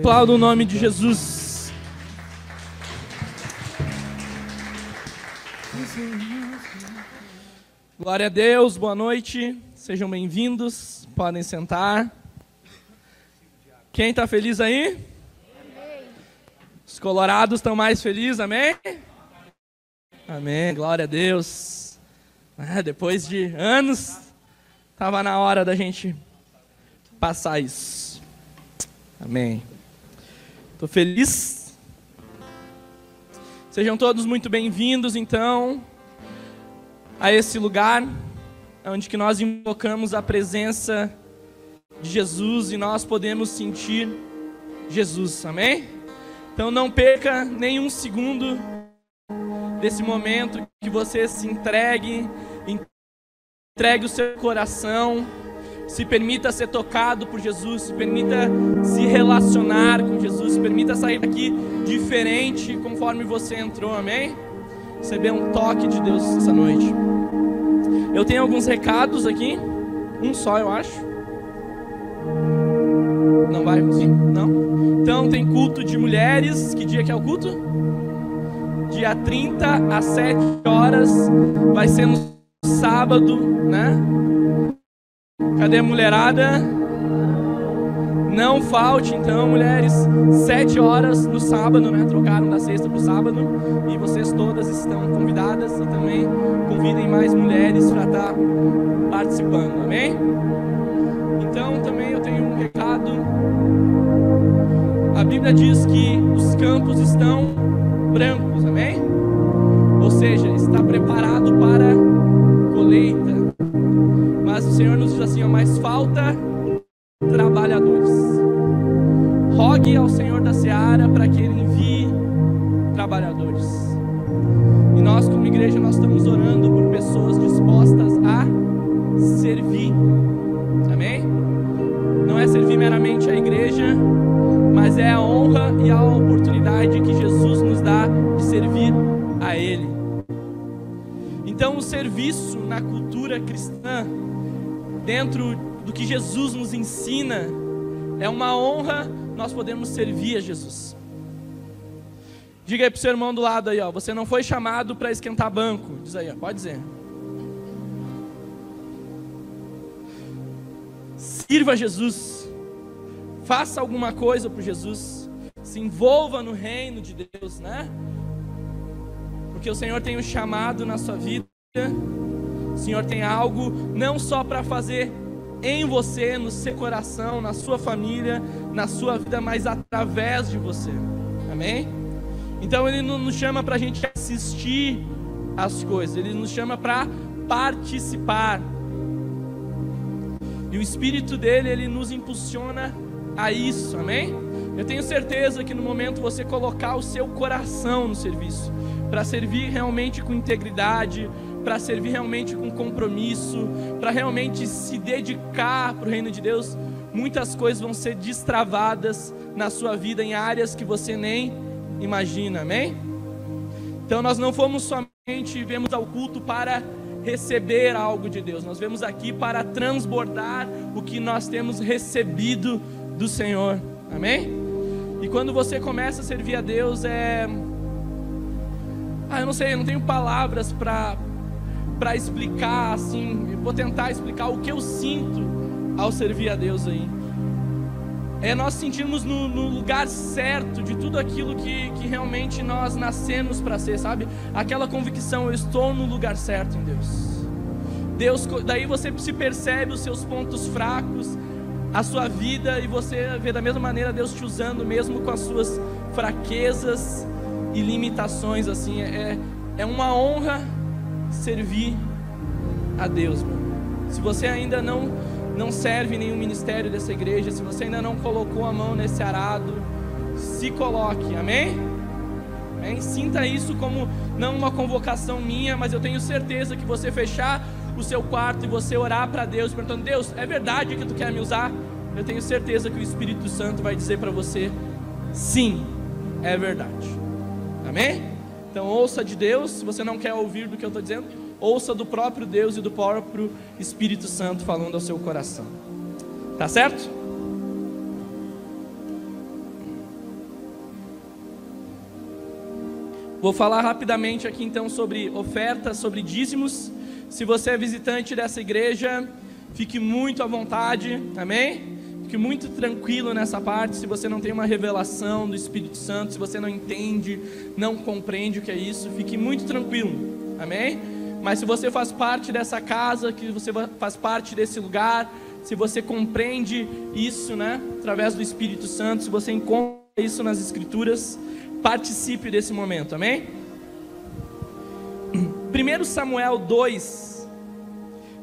Aplauda o nome de Jesus. Glória a Deus, boa noite, sejam bem-vindos, podem sentar. Quem está feliz aí? Os colorados estão mais felizes, amém? Amém, glória a Deus. Ah, depois de anos, estava na hora da gente passar isso. Amém. Estou feliz. Sejam todos muito bem-vindos, então, a esse lugar onde que nós invocamos a presença de Jesus e nós podemos sentir Jesus. Amém? Então não perca nenhum segundo desse momento que você se entregue, entregue o seu coração se permita ser tocado por Jesus, se permita se relacionar com Jesus, se permita sair daqui diferente conforme você entrou, amém? Receber um toque de Deus essa noite. Eu tenho alguns recados aqui, um só eu acho. Não vai? Sim? Não? Então tem culto de mulheres, que dia que é o culto? Dia 30 às 7 horas, vai ser no sábado, né? Cadê a mulherada? Não falte, então, mulheres, sete horas no sábado, né? Trocaram da sexta para o sábado. E vocês todas estão convidadas e também convidem mais mulheres para estar tá participando, amém? Então, também eu tenho um recado. A Bíblia diz que os campos estão brancos, amém? Ou seja, está preparado para colheita. Mas o Senhor nos mas falta trabalhadores. Rogue ao Senhor da seara para que Ele envie trabalhadores. E nós, como igreja, nós estamos orando por pessoas dispostas a servir. Amém? Não é servir meramente a igreja, mas é a honra e a oportunidade que Jesus nos dá de servir a Ele. Então, o serviço na cultura cristã dentro do que Jesus nos ensina, é uma honra nós podemos servir a Jesus. Diga aí para o seu irmão do lado aí, ó, você não foi chamado para esquentar banco. Diz aí, ó, pode dizer. Sirva Jesus. Faça alguma coisa por Jesus. Se envolva no reino de Deus, né? Porque o Senhor tem um chamado na sua vida o Senhor tem algo não só para fazer em você, no seu coração, na sua família, na sua vida, mas através de você. Amém? Então Ele não nos chama para a gente assistir as coisas, Ele nos chama para participar. E o Espírito dele, ele nos impulsiona a isso, amém? Eu tenho certeza que no momento você colocar o seu coração no serviço, para servir realmente com integridade, para servir realmente com compromisso, para realmente se dedicar para o reino de Deus, muitas coisas vão ser destravadas na sua vida em áreas que você nem imagina, amém? Então nós não fomos somente vemos ao culto para receber algo de Deus, nós vemos aqui para transbordar o que nós temos recebido do Senhor, amém? E quando você começa a servir a Deus é ah, eu não sei, eu não tenho palavras para para explicar assim, vou tentar explicar o que eu sinto ao servir a Deus aí. É nós sentirmos no, no lugar certo de tudo aquilo que, que realmente nós nascemos para ser, sabe? Aquela convicção, eu estou no lugar certo em Deus. Deus, daí você se percebe os seus pontos fracos, a sua vida e você vê da mesma maneira Deus te usando mesmo com as suas fraquezas e limitações assim é, é uma honra servir a Deus, mano. Se você ainda não não serve nenhum ministério dessa igreja, se você ainda não colocou a mão nesse arado, se coloque, amém? amém? Sinta isso como não uma convocação minha, mas eu tenho certeza que você fechar o seu quarto e você orar para Deus, perguntando: Deus, é verdade que tu quer me usar? Eu tenho certeza que o Espírito Santo vai dizer para você: sim, é verdade. Amém? Então ouça de Deus, se você não quer ouvir do que eu estou dizendo, ouça do próprio Deus e do próprio Espírito Santo falando ao seu coração. Tá certo? Vou falar rapidamente aqui então sobre ofertas, sobre dízimos. Se você é visitante dessa igreja, fique muito à vontade, amém? Fique muito tranquilo nessa parte. Se você não tem uma revelação do Espírito Santo, se você não entende, não compreende o que é isso, fique muito tranquilo, amém? Mas se você faz parte dessa casa, que você faz parte desse lugar, se você compreende isso, né, através do Espírito Santo, se você encontra isso nas Escrituras, participe desse momento, amém? 1 Samuel 2,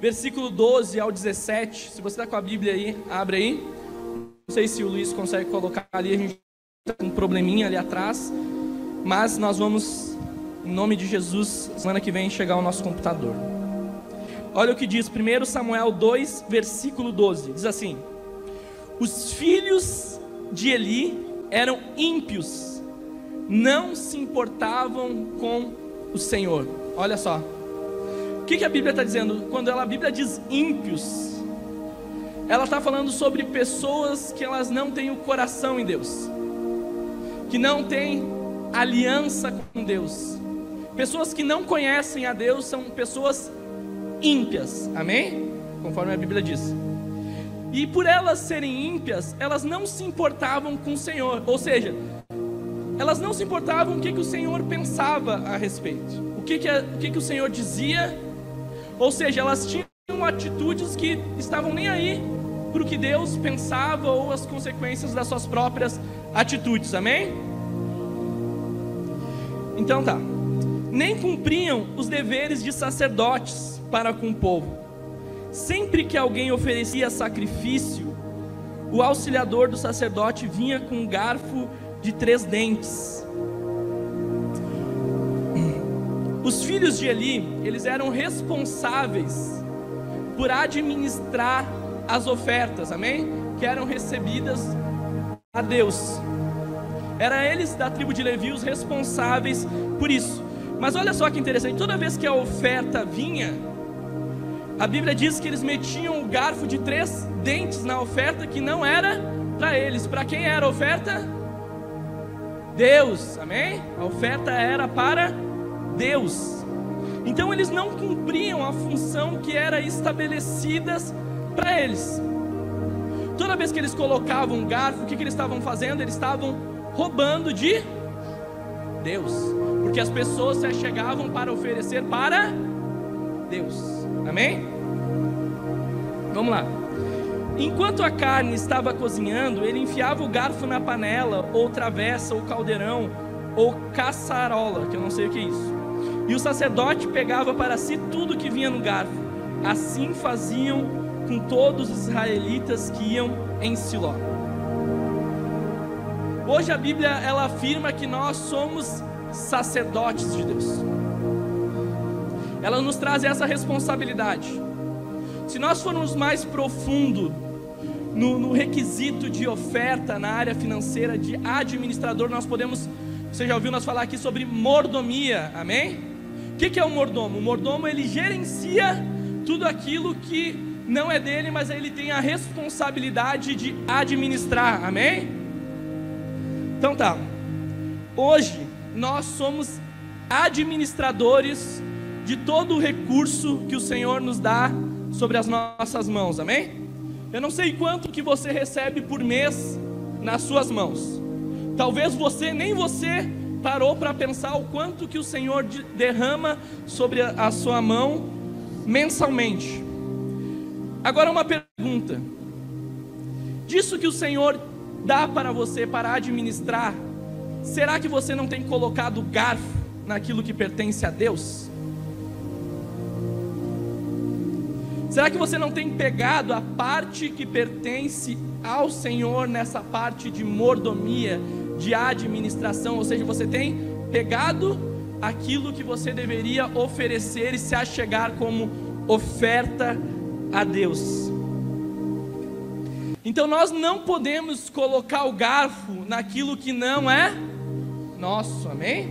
versículo 12 ao 17. Se você está com a Bíblia aí, abre aí. Não sei se o Luiz consegue colocar ali, a gente está com um probleminha ali atrás. Mas nós vamos, em nome de Jesus, semana que vem, chegar ao nosso computador. Olha o que diz 1 Samuel 2, versículo 12: diz assim: Os filhos de Eli eram ímpios, não se importavam com o Senhor. Olha só, o que, que a Bíblia está dizendo? Quando ela, a Bíblia diz ímpios, ela está falando sobre pessoas que elas não têm o coração em Deus, que não têm aliança com Deus, pessoas que não conhecem a Deus são pessoas ímpias, amém? Conforme a Bíblia diz. E por elas serem ímpias, elas não se importavam com o Senhor, ou seja, elas não se importavam o que, que o Senhor pensava a respeito, o que, que, a, o que, que o Senhor dizia, ou seja, elas tinham atitudes que estavam nem aí para o que Deus pensava ou as consequências das suas próprias atitudes, amém? Então tá. Nem cumpriam os deveres de sacerdotes para com o povo. Sempre que alguém oferecia sacrifício, o auxiliador do sacerdote vinha com um garfo de três dentes. Os filhos de Eli, eles eram responsáveis por administrar as ofertas, amém? Que eram recebidas a Deus. Era eles da tribo de Levi os responsáveis por isso. Mas olha só que interessante, toda vez que a oferta vinha, a Bíblia diz que eles metiam o garfo de três dentes na oferta que não era para eles. Para quem era a oferta? Deus, amém? A oferta era para Deus. Então eles não cumpriam a função que era estabelecida para eles. Toda vez que eles colocavam um garfo, o que, que eles estavam fazendo? Eles estavam roubando de Deus, porque as pessoas se chegavam para oferecer para Deus, amém? Vamos lá. Enquanto a carne estava cozinhando, ele enfiava o garfo na panela, ou travessa, ou caldeirão, ou caçarola, que eu não sei o que é isso. E o sacerdote pegava para si tudo que vinha no garfo. Assim faziam com todos os israelitas que iam em Siló. Hoje a Bíblia ela afirma que nós somos sacerdotes de Deus. Ela nos traz essa responsabilidade. Se nós formos mais profundo no, no, requisito de oferta na área financeira de administrador, nós podemos. Você já ouviu nós falar aqui sobre mordomia, amém? O que, que é o mordomo? O mordomo ele gerencia tudo aquilo que não é dele, mas ele tem a responsabilidade de administrar, amém? Então tá, hoje nós somos administradores de todo o recurso que o Senhor nos dá sobre as nossas mãos, amém? Eu não sei quanto que você recebe por mês nas suas mãos. Talvez você nem você parou para pensar o quanto que o Senhor derrama sobre a sua mão mensalmente. Agora uma pergunta: disso que o Senhor dá para você para administrar, será que você não tem colocado garfo naquilo que pertence a Deus? Será que você não tem pegado a parte que pertence ao Senhor nessa parte de mordomia, de administração? Ou seja, você tem pegado aquilo que você deveria oferecer e se achegar como oferta a Deus. Então nós não podemos colocar o garfo naquilo que não é nosso, amém?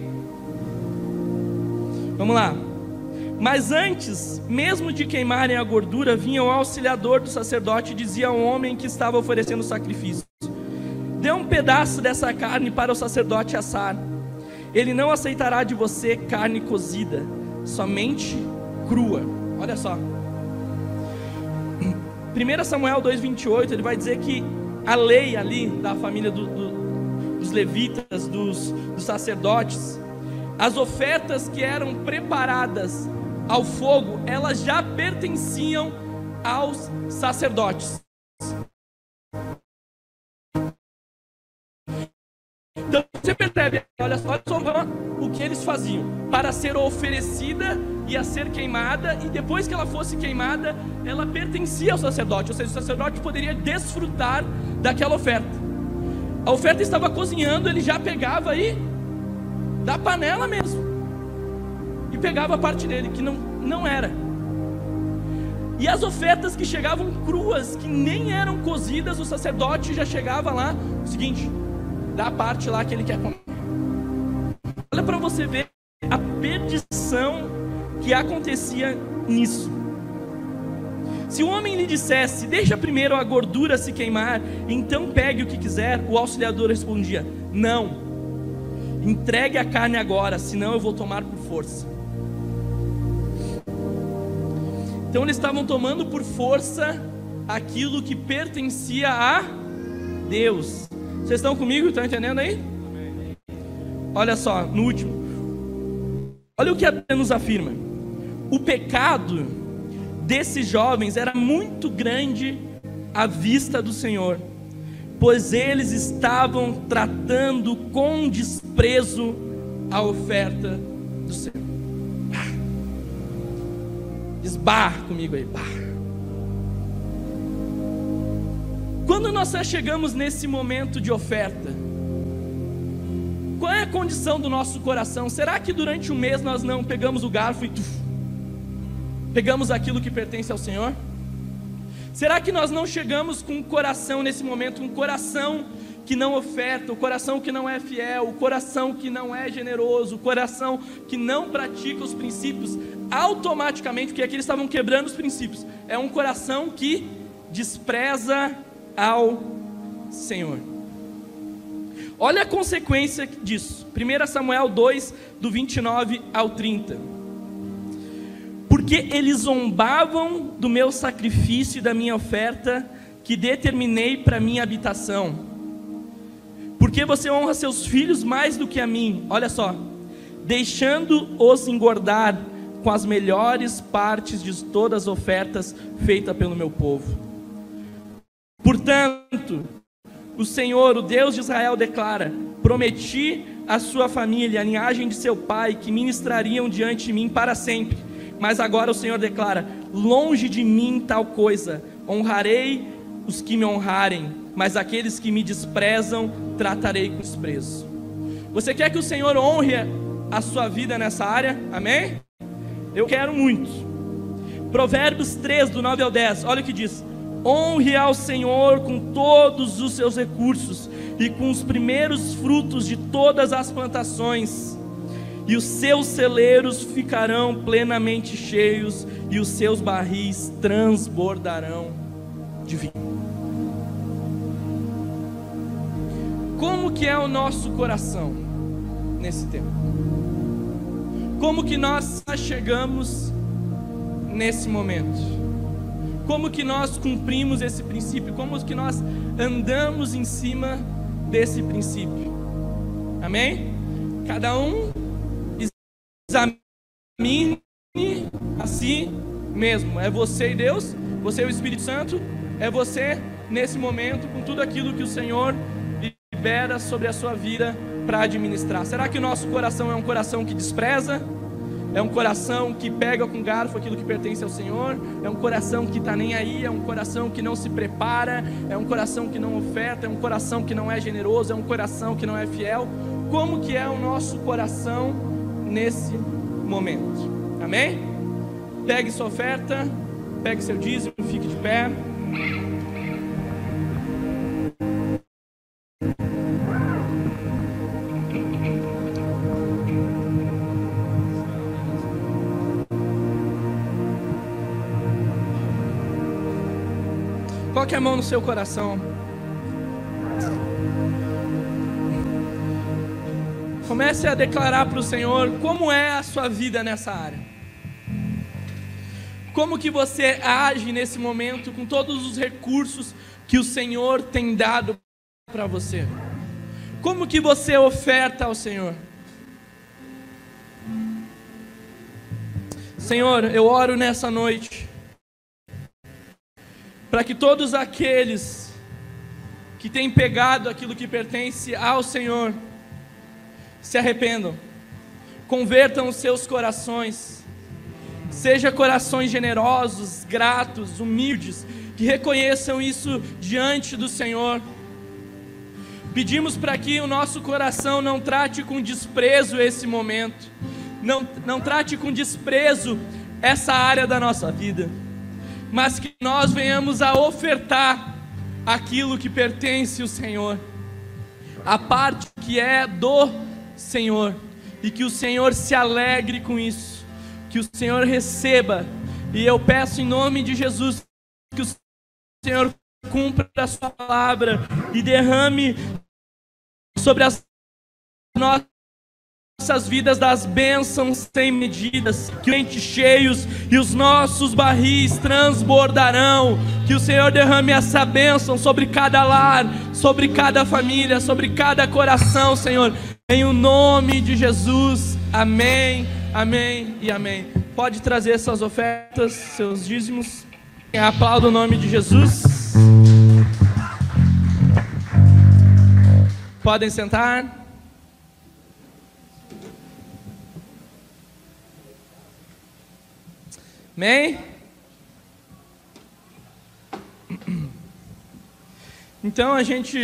Vamos lá. Mas antes, mesmo de queimarem a gordura, vinha o auxiliador do sacerdote e dizia ao homem que estava oferecendo o sacrifício: Dê um pedaço dessa carne para o sacerdote assar. Ele não aceitará de você carne cozida, somente crua. Olha só. 1 Samuel 2,28, ele vai dizer que a lei ali da família do, do, dos levitas, dos, dos sacerdotes, as ofertas que eram preparadas ao fogo, elas já pertenciam aos sacerdotes. Então você percebe, faziam para ser oferecida e a ser queimada, e depois que ela fosse queimada, ela pertencia ao sacerdote, ou seja, o sacerdote poderia desfrutar daquela oferta. A oferta estava cozinhando, ele já pegava aí da panela mesmo, e pegava a parte dele, que não, não era. E as ofertas que chegavam cruas, que nem eram cozidas, o sacerdote já chegava lá, o seguinte, da parte lá que ele quer comer. Olha para você ver a perdição que acontecia nisso. Se o homem lhe dissesse, deixa primeiro a gordura se queimar, então pegue o que quiser, o auxiliador respondia: Não, entregue a carne agora, senão eu vou tomar por força. Então eles estavam tomando por força aquilo que pertencia a Deus. Vocês estão comigo? Estão entendendo aí? Olha só, no último. Olha o que a Bíblia nos afirma. O pecado desses jovens era muito grande à vista do Senhor, pois eles estavam tratando com desprezo a oferta do Senhor. Esbarra comigo aí. Quando nós chegamos nesse momento de oferta, qual é a condição do nosso coração? Será que durante o mês nós não pegamos o garfo e tuf, pegamos aquilo que pertence ao Senhor? Será que nós não chegamos com o coração nesse momento, um coração que não oferta, o coração que não é fiel, o coração que não é generoso, o coração que não pratica os princípios, automaticamente, porque aqui eles estavam quebrando os princípios, é um coração que despreza ao Senhor. Olha a consequência disso. 1 Samuel 2, do 29 ao 30. Porque eles zombavam do meu sacrifício e da minha oferta que determinei para minha habitação. Porque você honra seus filhos mais do que a mim. Olha só. Deixando-os engordar com as melhores partes de todas as ofertas feitas pelo meu povo. Portanto, o Senhor, o Deus de Israel, declara: Prometi à sua família, a linhagem de seu pai, que ministrariam diante de mim para sempre. Mas agora o Senhor declara: Longe de mim tal coisa, honrarei os que me honrarem, mas aqueles que me desprezam, tratarei com desprezo. Você quer que o Senhor honre a sua vida nessa área? Amém? Eu quero muito. Provérbios 3, do 9 ao 10, olha o que diz: Honre ao Senhor com todos os seus recursos e com os primeiros frutos de todas as plantações, e os seus celeiros ficarão plenamente cheios, e os seus barris transbordarão de vinho. Como que é o nosso coração nesse tempo? Como que nós chegamos nesse momento? Como que nós cumprimos esse princípio? Como que nós andamos em cima desse princípio? Amém? Cada um examine a si mesmo. É você e Deus, você e o Espírito Santo, é você nesse momento com tudo aquilo que o Senhor libera sobre a sua vida para administrar. Será que o nosso coração é um coração que despreza? É um coração que pega com garfo aquilo que pertence ao Senhor. É um coração que está nem aí. É um coração que não se prepara. É um coração que não oferta. É um coração que não é generoso. É um coração que não é fiel. Como que é o nosso coração nesse momento? Amém? Pegue sua oferta. Pegue seu dízimo. Fique de pé. Coloque a mão no seu coração. Comece a declarar para o Senhor como é a sua vida nessa área. Como que você age nesse momento com todos os recursos que o Senhor tem dado para você? Como que você oferta ao Senhor? Senhor, eu oro nessa noite para que todos aqueles que têm pegado aquilo que pertence ao Senhor se arrependam, convertam os seus corações, sejam corações generosos, gratos, humildes, que reconheçam isso diante do Senhor. Pedimos para que o nosso coração não trate com desprezo esse momento, não, não trate com desprezo essa área da nossa vida, mas que nós venhamos a ofertar aquilo que pertence ao Senhor, a parte que é do Senhor, e que o Senhor se alegre com isso, que o Senhor receba, e eu peço em nome de Jesus que o Senhor cumpra a sua palavra e derrame sobre as nossas nossas vidas das bênçãos sem medidas, que entes cheios e os nossos barris transbordarão, que o Senhor derrame essa bênção sobre cada lar, sobre cada família, sobre cada coração, Senhor, em o nome de Jesus, amém, amém e amém. Pode trazer suas ofertas, seus dízimos, aplauda o nome de Jesus. Podem sentar. Amém? Então a gente,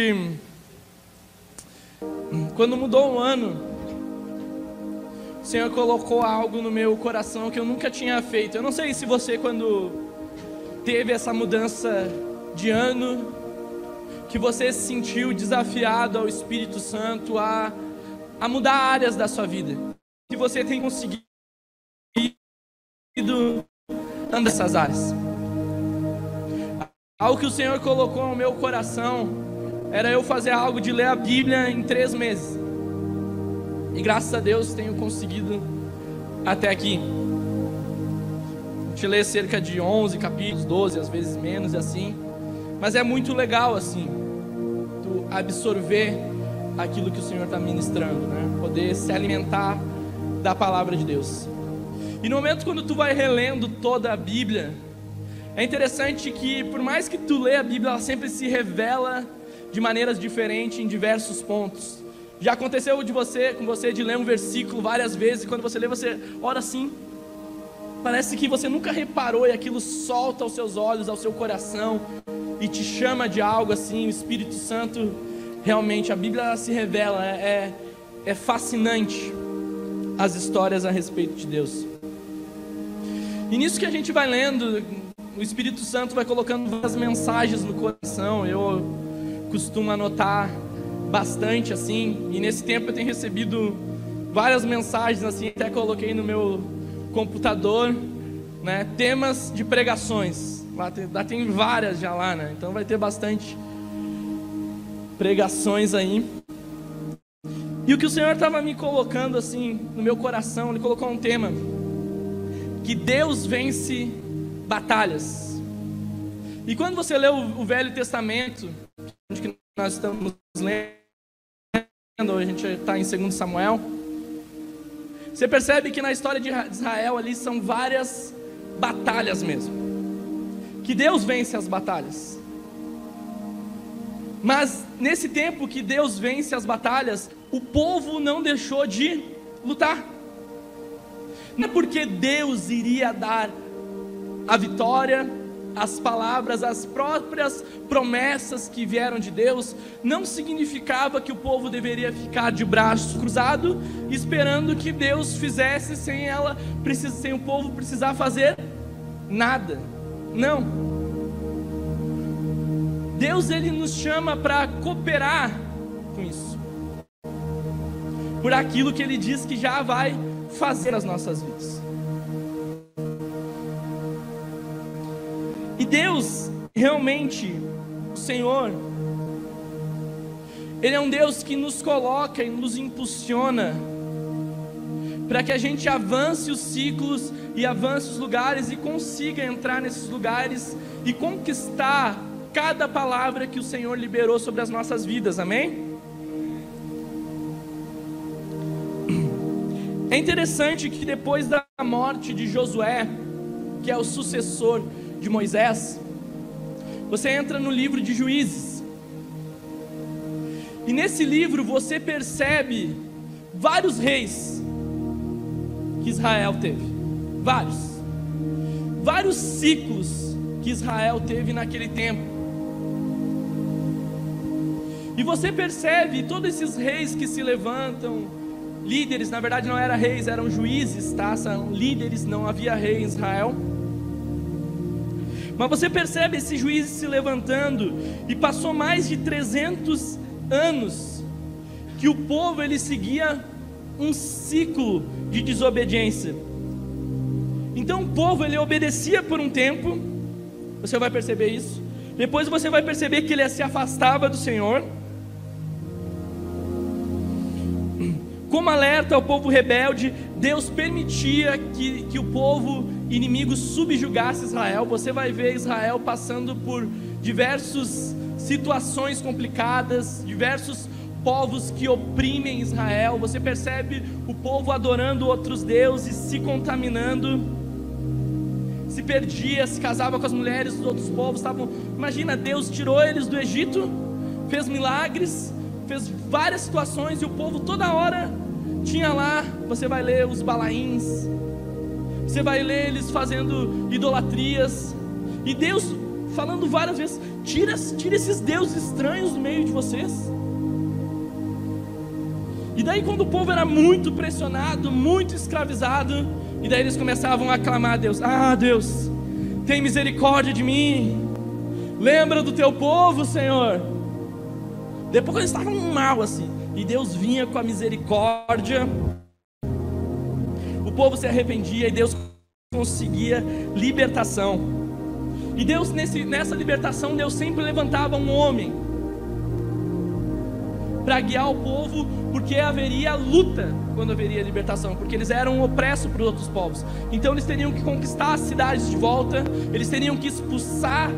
quando mudou o ano, o Senhor colocou algo no meu coração que eu nunca tinha feito. Eu não sei se você, quando teve essa mudança de ano, que você se sentiu desafiado ao Espírito Santo a, a mudar áreas da sua vida. Se você tem conseguido anda essas áreas. Algo que o Senhor colocou no meu coração era eu fazer algo de ler a Bíblia em três meses. E graças a Deus tenho conseguido até aqui. Te ler cerca de 11 capítulos, 12, às vezes menos e assim. Mas é muito legal assim, tu absorver aquilo que o Senhor está ministrando, né? Poder se alimentar da palavra de Deus. E no momento quando tu vai relendo toda a Bíblia, é interessante que por mais que tu lê a Bíblia, ela sempre se revela de maneiras diferentes em diversos pontos. Já aconteceu de você, com você, de ler um versículo várias vezes e quando você lê, você ora assim. Parece que você nunca reparou e aquilo solta aos seus olhos, ao seu coração e te chama de algo assim. O Espírito Santo, realmente, a Bíblia se revela, é, é, é fascinante as histórias a respeito de Deus. E nisso que a gente vai lendo, o Espírito Santo vai colocando várias mensagens no coração. Eu costumo anotar bastante assim, e nesse tempo eu tenho recebido várias mensagens assim, até coloquei no meu computador, né, temas de pregações. Lá tem, lá tem várias já lá, né? Então vai ter bastante pregações aí. E o que o Senhor estava me colocando assim no meu coração, Ele colocou um tema que Deus vence batalhas. E quando você lê o, Velho Testamento, onde nós estamos lendo, a gente está em 2 Samuel, você percebe que na história de Israel ali são várias batalhas mesmo. Que Deus vence as batalhas. Mas nesse tempo que Deus vence as batalhas, o povo não deixou de lutar. Não é porque Deus iria dar a vitória, as palavras, as próprias promessas que vieram de Deus, não significava que o povo deveria ficar de braços cruzados, esperando que Deus fizesse sem ela, sem o povo precisar fazer nada. Não. Deus ele nos chama para cooperar com isso. Por aquilo que ele diz que já vai fazer as nossas vidas. E Deus, realmente, o Senhor, Ele é um Deus que nos coloca e nos impulsiona para que a gente avance os ciclos e avance os lugares e consiga entrar nesses lugares e conquistar cada palavra que o Senhor liberou sobre as nossas vidas, amém? É interessante que depois da morte de Josué, que é o sucessor de Moisés, você entra no livro de Juízes. E nesse livro você percebe vários reis que Israel teve. Vários. Vários ciclos que Israel teve naquele tempo. E você percebe todos esses reis que se levantam, líderes, na verdade não eram reis, eram juízes, tá? São líderes, não havia rei em Israel. Mas você percebe esses juízes se levantando e passou mais de 300 anos que o povo ele seguia um ciclo de desobediência. Então o povo ele obedecia por um tempo, você vai perceber isso. Depois você vai perceber que ele se afastava do Senhor. Como alerta ao povo rebelde, Deus permitia que, que o povo inimigo subjugasse Israel. Você vai ver Israel passando por diversas situações complicadas, diversos povos que oprimem Israel. Você percebe o povo adorando outros deuses, se contaminando, se perdia, se casava com as mulheres dos outros povos. Estavam, imagina, Deus tirou eles do Egito, fez milagres, fez várias situações e o povo toda hora tinha lá, você vai ler os balaíns, você vai ler eles fazendo idolatrias, e Deus falando várias vezes: tira, tira esses deuses estranhos do meio de vocês. E daí, quando o povo era muito pressionado, muito escravizado, e daí eles começavam a clamar a Deus: Ah, Deus, tem misericórdia de mim, lembra do teu povo, Senhor. Depois, eles estavam mal assim, e Deus vinha com a misericórdia. O povo se arrependia e Deus conseguia libertação. E Deus, nesse, nessa libertação, Deus sempre levantava um homem para guiar o povo, porque haveria luta quando haveria libertação, porque eles eram opressos por outros povos. Então eles teriam que conquistar as cidades de volta, eles teriam que expulsar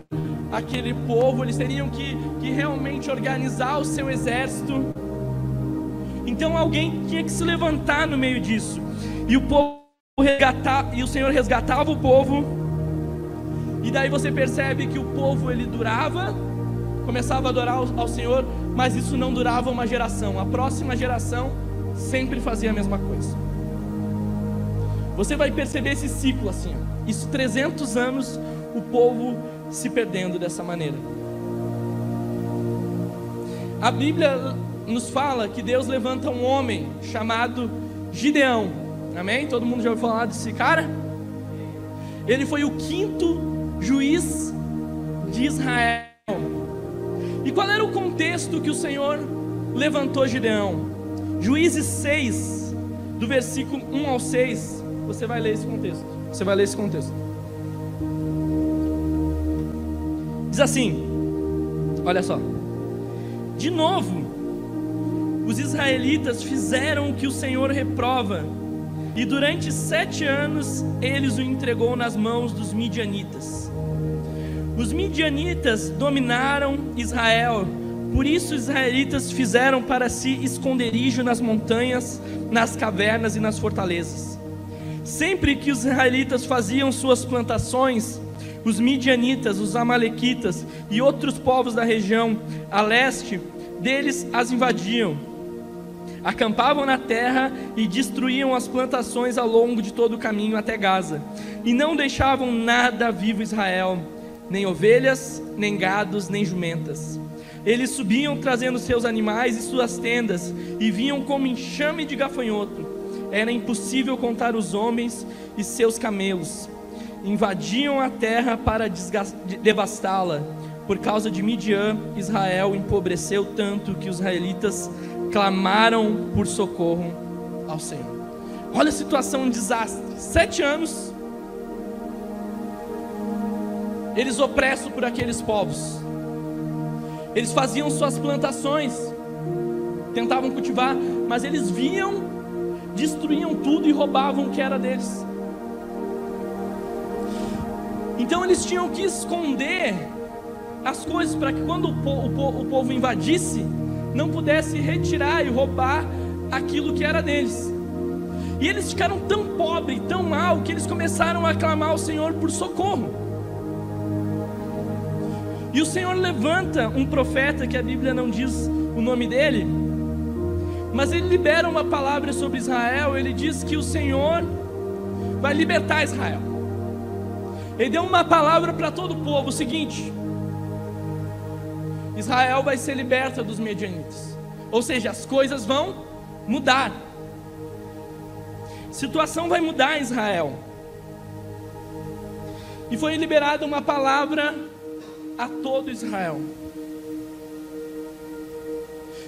aquele povo, eles teriam que, que realmente organizar o seu exército. Então alguém tinha que se levantar no meio disso. E o povo resgatar, e o Senhor resgatava o povo. E daí você percebe que o povo ele durava, começava a adorar ao, ao Senhor, mas isso não durava uma geração. A próxima geração sempre fazia a mesma coisa. Você vai perceber esse ciclo assim. Isso 300 anos o povo se perdendo dessa maneira. A Bíblia nos fala que Deus levanta um homem chamado Gideão. Amém? Todo mundo já ouviu falar desse cara? Ele foi o quinto juiz de Israel. E qual era o contexto que o Senhor levantou Gideão? Juízes 6, do versículo 1 ao 6, você vai ler esse contexto. Você vai ler esse contexto. Diz assim: Olha só. De novo, os israelitas fizeram o que o Senhor reprova, e durante sete anos eles o entregou nas mãos dos midianitas. Os midianitas dominaram Israel, por isso os israelitas fizeram para si esconderijo nas montanhas, nas cavernas e nas fortalezas. Sempre que os israelitas faziam suas plantações, os midianitas, os amalequitas e outros povos da região a leste deles as invadiam acampavam na terra e destruíam as plantações ao longo de todo o caminho até Gaza, e não deixavam nada vivo Israel, nem ovelhas, nem gados, nem jumentas. Eles subiam trazendo seus animais e suas tendas, e vinham como enxame de gafanhoto. Era impossível contar os homens e seus camelos. Invadiam a terra para devastá-la. Por causa de Midian, Israel empobreceu tanto que os israelitas clamaram por socorro ao Senhor. Olha a situação, um desastre. Sete anos, eles opressos por aqueles povos. Eles faziam suas plantações, tentavam cultivar, mas eles viam, destruíam tudo e roubavam o que era deles. Então eles tinham que esconder as coisas para que quando o, o, o povo invadisse, não pudesse retirar e roubar aquilo que era deles. E eles ficaram tão pobres, tão mal, que eles começaram a clamar ao Senhor por socorro. E o Senhor levanta um profeta, que a Bíblia não diz o nome dele, mas ele libera uma palavra sobre Israel. Ele diz que o Senhor vai libertar Israel. Ele deu uma palavra para todo o povo: o seguinte, Israel vai ser liberta dos medianitas. Ou seja, as coisas vão mudar. A situação vai mudar em Israel. E foi liberada uma palavra a todo Israel.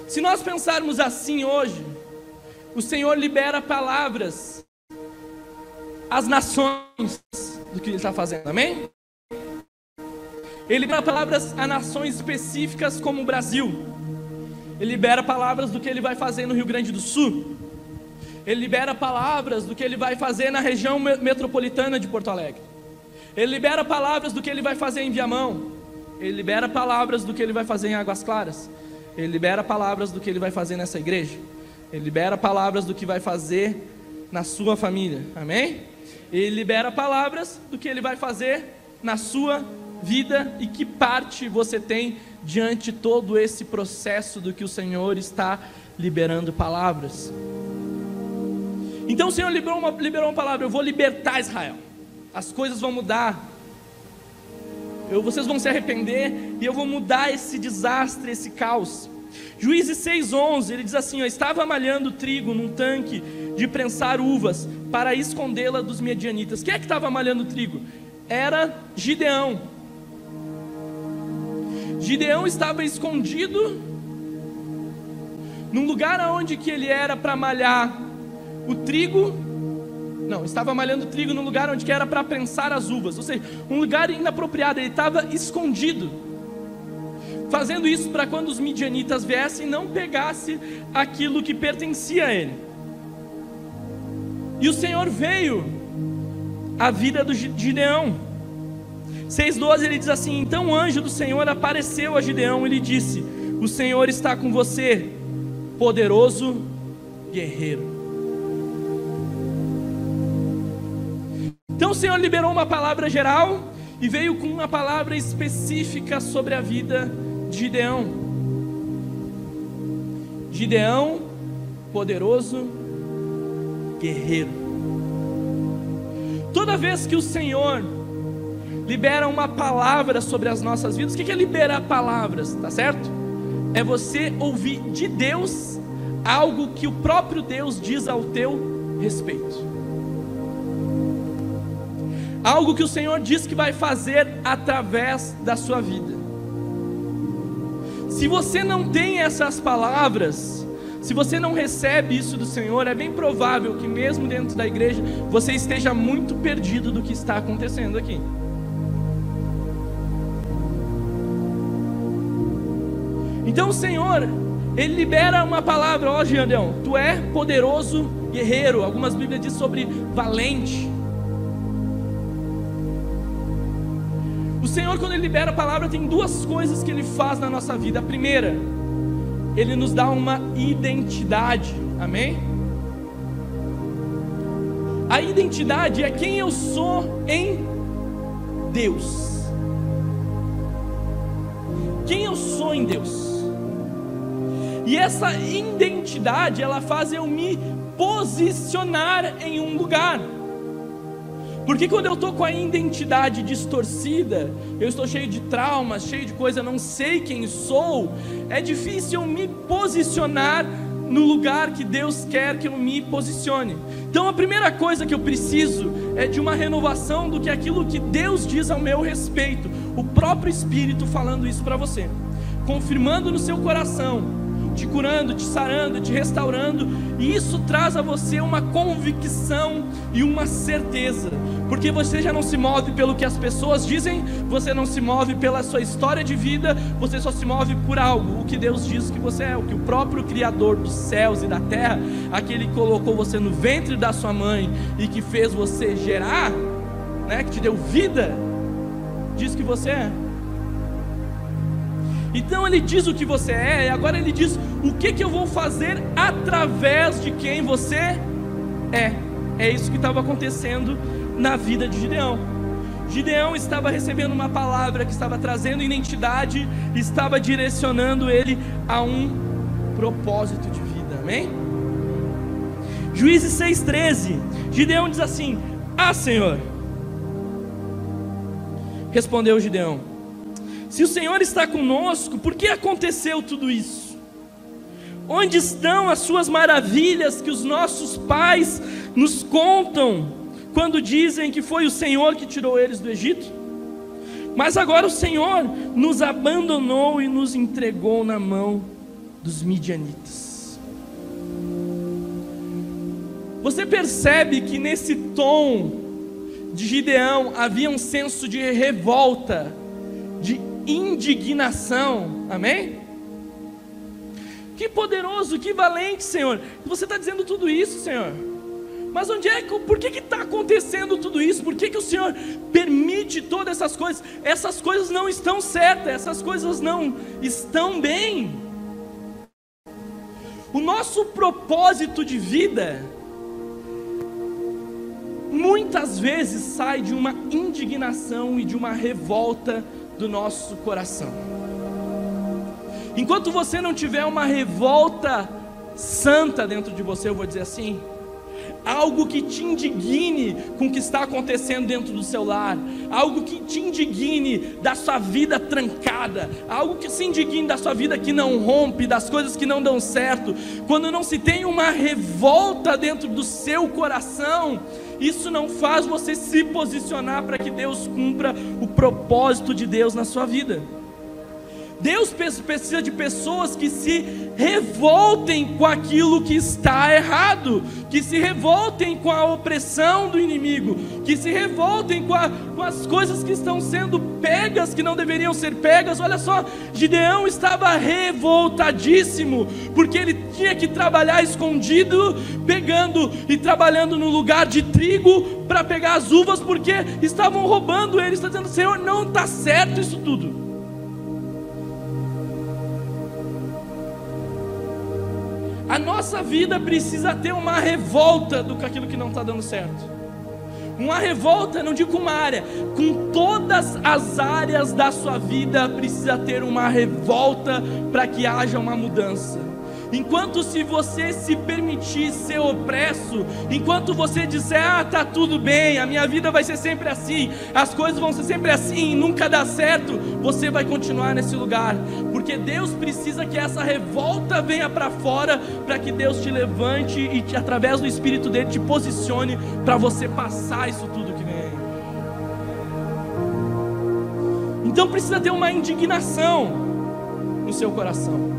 Se nós pensarmos assim hoje, o Senhor libera palavras às nações do que Ele está fazendo, amém? Ele libera palavras a nações específicas como o Brasil. Ele libera palavras do que ele vai fazer no Rio Grande do Sul. Ele libera palavras do que ele vai fazer na região metropolitana de Porto Alegre. Ele libera palavras do que ele vai fazer em Viamão. Ele libera palavras do que ele vai fazer em Águas Claras. Ele libera palavras do que ele vai fazer nessa igreja. Ele libera palavras do que vai fazer na sua família. Amém? Ele libera palavras do que ele vai fazer na sua vida e que parte você tem diante todo esse processo do que o Senhor está liberando palavras. Então o Senhor liberou uma, liberou uma palavra: eu vou libertar Israel, as coisas vão mudar, eu, vocês vão se arrepender e eu vou mudar esse desastre, esse caos. Juízes 6,11, ele diz assim: ó, Estava malhando trigo num tanque de prensar uvas para escondê-la dos medianitas. Quem é que estava malhando trigo? Era Gideão. Gideão estava escondido num lugar onde que ele era para malhar o trigo. Não, estava malhando trigo num lugar onde que era para prensar as uvas, ou seja, um lugar inapropriado, ele estava escondido. Fazendo isso para quando os midianitas viessem não pegasse aquilo que pertencia a ele. E o Senhor veio à vida do Gideão. 6,12 ele diz assim: Então o anjo do Senhor apareceu a Gideão e lhe disse: O Senhor está com você, poderoso guerreiro. Então o Senhor liberou uma palavra geral e veio com uma palavra específica sobre a vida de Gideão. Gideão, poderoso guerreiro. Toda vez que o Senhor libera uma palavra sobre as nossas vidas. O que é liberar palavras? Tá certo? É você ouvir de Deus algo que o próprio Deus diz ao teu respeito. Algo que o Senhor diz que vai fazer através da sua vida. Se você não tem essas palavras, se você não recebe isso do Senhor, é bem provável que, mesmo dentro da igreja, você esteja muito perdido do que está acontecendo aqui. Então o Senhor, Ele libera uma palavra, ó Gideão, tu é poderoso guerreiro. Algumas Bíblias dizem sobre valente. O Senhor, quando Ele libera a palavra, tem duas coisas que Ele faz na nossa vida. A primeira, Ele nos dá uma identidade, amém? A identidade é quem eu sou em Deus. Quem eu sou em Deus. E essa identidade, ela faz eu me posicionar em um lugar. Porque quando eu estou com a identidade distorcida, eu estou cheio de traumas, cheio de coisa, não sei quem sou, é difícil eu me posicionar no lugar que Deus quer que eu me posicione. Então a primeira coisa que eu preciso é de uma renovação do que aquilo que Deus diz ao meu respeito, o próprio Espírito falando isso para você, confirmando no seu coração te curando, te sarando, te restaurando, e isso traz a você uma convicção e uma certeza. Porque você já não se move pelo que as pessoas dizem, você não se move pela sua história de vida, você só se move por algo, o que Deus diz que você é, o que o próprio Criador dos céus e da terra, aquele que colocou você no ventre da sua mãe e que fez você gerar, né, que te deu vida, diz que você é. Então ele diz o que você é, e agora ele diz o que, que eu vou fazer através de quem você é. É isso que estava acontecendo na vida de Gideão. Gideão estava recebendo uma palavra que estava trazendo identidade, estava direcionando ele a um propósito de vida, amém? Juízes 6,13, Gideão diz assim: Ah, Senhor, respondeu Gideão, se o Senhor está conosco, por que aconteceu tudo isso? Onde estão as suas maravilhas que os nossos pais nos contam quando dizem que foi o Senhor que tirou eles do Egito? Mas agora o Senhor nos abandonou e nos entregou na mão dos midianitas. Você percebe que nesse tom de Gideão havia um senso de revolta, de indignação, amém? Que poderoso, que valente, Senhor. Você está dizendo tudo isso, Senhor. Mas onde é que, por que está acontecendo tudo isso? Por que, que o Senhor permite todas essas coisas? Essas coisas não estão certas, essas coisas não estão bem. O nosso propósito de vida muitas vezes sai de uma indignação e de uma revolta do nosso coração. Enquanto você não tiver uma revolta santa dentro de você, eu vou dizer assim, algo que te indigne com o que está acontecendo dentro do seu lar, algo que te indigne da sua vida trancada, algo que se indigne da sua vida que não rompe, das coisas que não dão certo, quando não se tem uma revolta dentro do seu coração, isso não faz você se posicionar para que Deus cumpra o propósito de Deus na sua vida. Deus precisa de pessoas que se revoltem com aquilo que está errado, que se revoltem com a opressão do inimigo, que se revoltem com, a, com, as coisas que estão sendo pegas, que não deveriam ser pegas. Olha só, Gideão estava revoltadíssimo, porque ele tinha que trabalhar escondido, pegando e trabalhando no lugar de trigo para pegar as uvas, porque estavam roubando ele. Está dizendo, Senhor, não está certo isso tudo. A nossa vida precisa ter uma revolta do que aquilo que não está dando certo. Uma revolta, não digo uma área, com todas as áreas da sua vida precisa ter uma revolta para que haja uma mudança. Enquanto se você se permitir ser opresso, enquanto você disser, ah, tá tudo bem, a minha vida vai ser sempre assim, as coisas vão ser sempre assim, e nunca dá certo, você vai continuar nesse lugar, porque Deus precisa que essa revolta venha para fora, para que Deus te levante e te, através do Espírito dele te posicione para você passar isso tudo que vem. Então precisa ter uma indignação no seu coração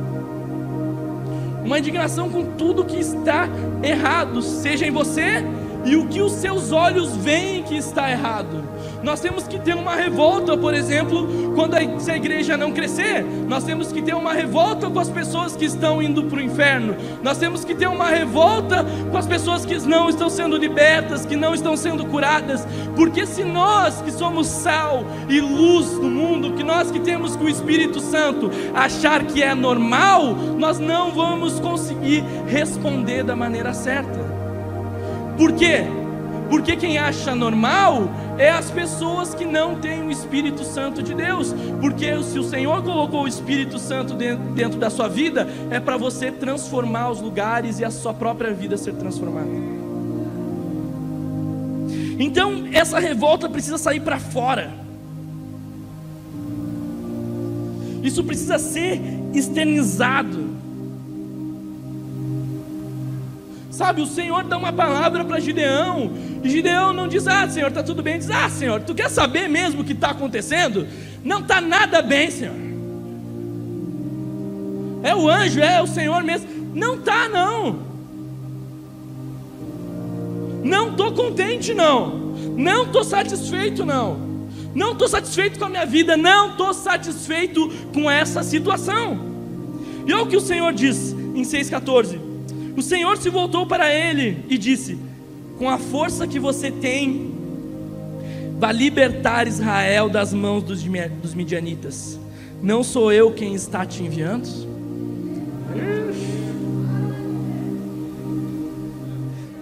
uma indignação com tudo que está errado, seja em você e o que os seus olhos veem que está errado. Nós temos que ter uma revolta, por exemplo, quando a igreja não crescer. Nós temos que ter uma revolta com as pessoas que estão indo para o inferno. Nós temos que ter uma revolta com as pessoas que não estão sendo libertas, que não estão sendo curadas. Porque se nós que somos sal e luz do mundo, que nós que temos com o Espírito Santo achar que é normal, nós não vamos conseguir responder da maneira certa. Por quê? Porque quem acha normal é as pessoas que não têm o Espírito Santo de Deus. Porque se o Senhor colocou o Espírito Santo dentro da sua vida, é para você transformar os lugares e a sua própria vida ser transformada. Então, essa revolta precisa sair para fora. Isso precisa ser externizado. Sabe, o Senhor dá uma palavra para Gideão, e Gideão não diz, ah, Senhor, está tudo bem. Diz, ah, Senhor, tu quer saber mesmo o que está acontecendo? Não está nada bem, Senhor. É o anjo, é o Senhor mesmo. Não está, não. Não estou contente, não. Não estou satisfeito, não. Não estou satisfeito com a minha vida, não estou satisfeito com essa situação. E olha o que o Senhor diz em 6,14: O Senhor se voltou para ele e disse: Com a força que você tem, vá libertar Israel das mãos dos, dos midianitas. Não sou eu quem está te enviando?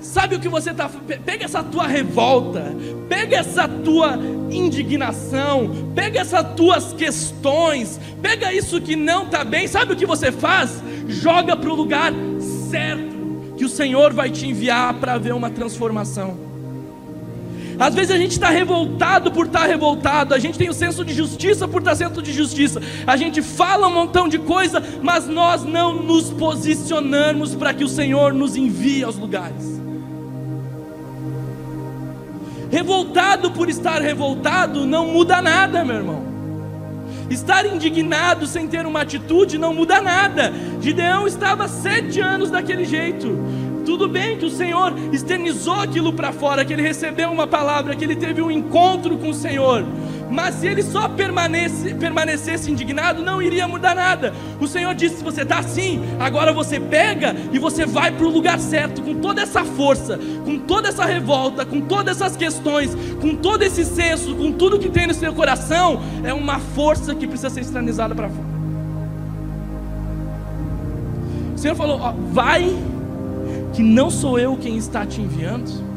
Sabe o que você está. Pega essa tua revolta, pega essa tua indignação, pega essas tuas questões, pega isso que não está bem. Sabe o que você faz? Joga para o lugar certo, que o Senhor vai te enviar para ver uma transformação. Às vezes a gente está revoltado por estar tá revoltado, a gente tem o senso de justiça por estar tá senso de justiça, a gente fala um montão de coisa, mas nós não nos posicionamos para que o Senhor nos envie aos lugares. Revoltado por estar revoltado não muda nada, meu irmão. Estar indignado sem ter uma atitude não muda nada. Gideão estava sete anos daquele jeito. Tudo bem que o Senhor externizou aquilo para fora, que ele recebeu uma palavra, que ele teve um encontro com o Senhor. Mas se ele só permanece, permanecesse indignado, não iria mudar nada. O Senhor disse: se você está assim, agora você pega e você vai para o lugar certo, com toda essa força, com toda essa revolta, com todas essas questões, com todo esse senso, com tudo que tem no seu coração, é uma força que precisa ser externizada para fora. O Senhor falou: ó, vai que não sou eu quem está te enviando?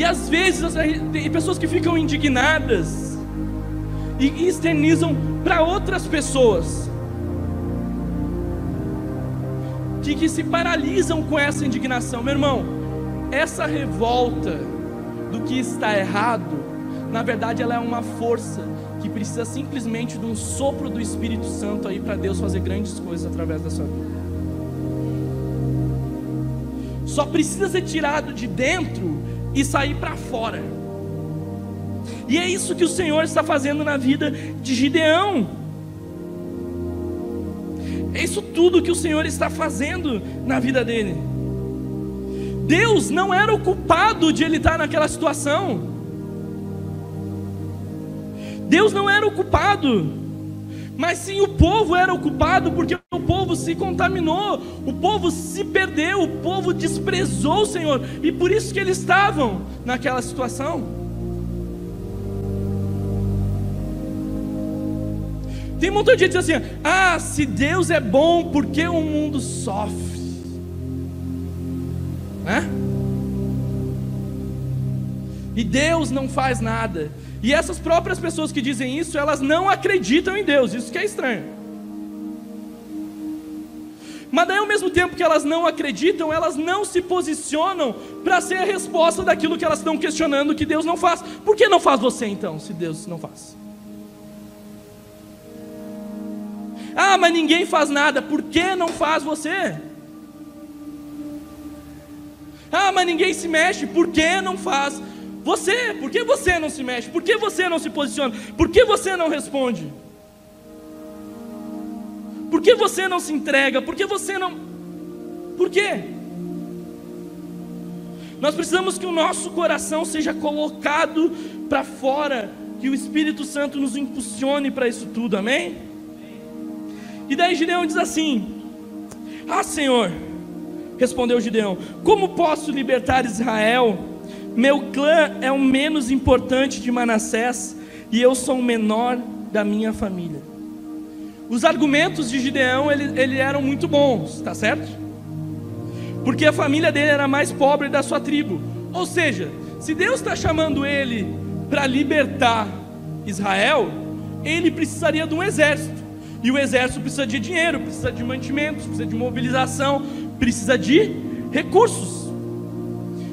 E às vezes tem pessoas que ficam indignadas e externizam para outras pessoas, que, que se paralisam com essa indignação. Meu irmão, essa revolta do que está errado, na verdade ela é uma força que precisa simplesmente de um sopro do Espírito Santo aí para Deus fazer grandes coisas através da sua vida. Só precisa ser tirado de dentro e sair para fora. E é isso que o Senhor está fazendo na vida de Gideão. É isso tudo que o Senhor está fazendo na vida dele. Deus não era o culpado de ele estar naquela situação. Deus não era o culpado, mas sim o povo era o culpado, porque povo se contaminou, o povo se perdeu, o povo desprezou o Senhor, e por isso que eles estavam naquela situação. Tem de gente que diz assim: ah, se Deus é bom, por que o mundo sofre? Né? E Deus não faz nada. E essas próprias pessoas que dizem isso, elas não acreditam em Deus, isso que é estranho. Mas daí ao mesmo tempo que elas não acreditam, elas não se posicionam para ser a resposta daquilo que elas estão questionando que Deus não faz. Por que não faz você então, se Deus não faz? Ah, mas ninguém faz nada, por que não faz você? Ah, mas ninguém se mexe, por que não faz você, por que você não se mexe? Por que você não se posiciona? Por que você não responde? Por que você não se entrega? Por que você não. Por quê? Nós precisamos que o nosso coração seja colocado para fora, que o Espírito Santo nos impulsione para isso tudo, amém? E daí Gideão diz assim: Ah, Senhor, respondeu Gideão, como posso libertar Israel? Meu clã é o menos importante de Manassés e eu sou o menor da minha família. Os argumentos de Gideão ele, ele eram muito bons, tá certo? Porque a família dele era mais pobre da sua tribo. Ou seja, se Deus está chamando ele para libertar Israel, ele precisaria de um exército. E o exército precisa de dinheiro, precisa de mantimentos, precisa de mobilização, precisa de recursos.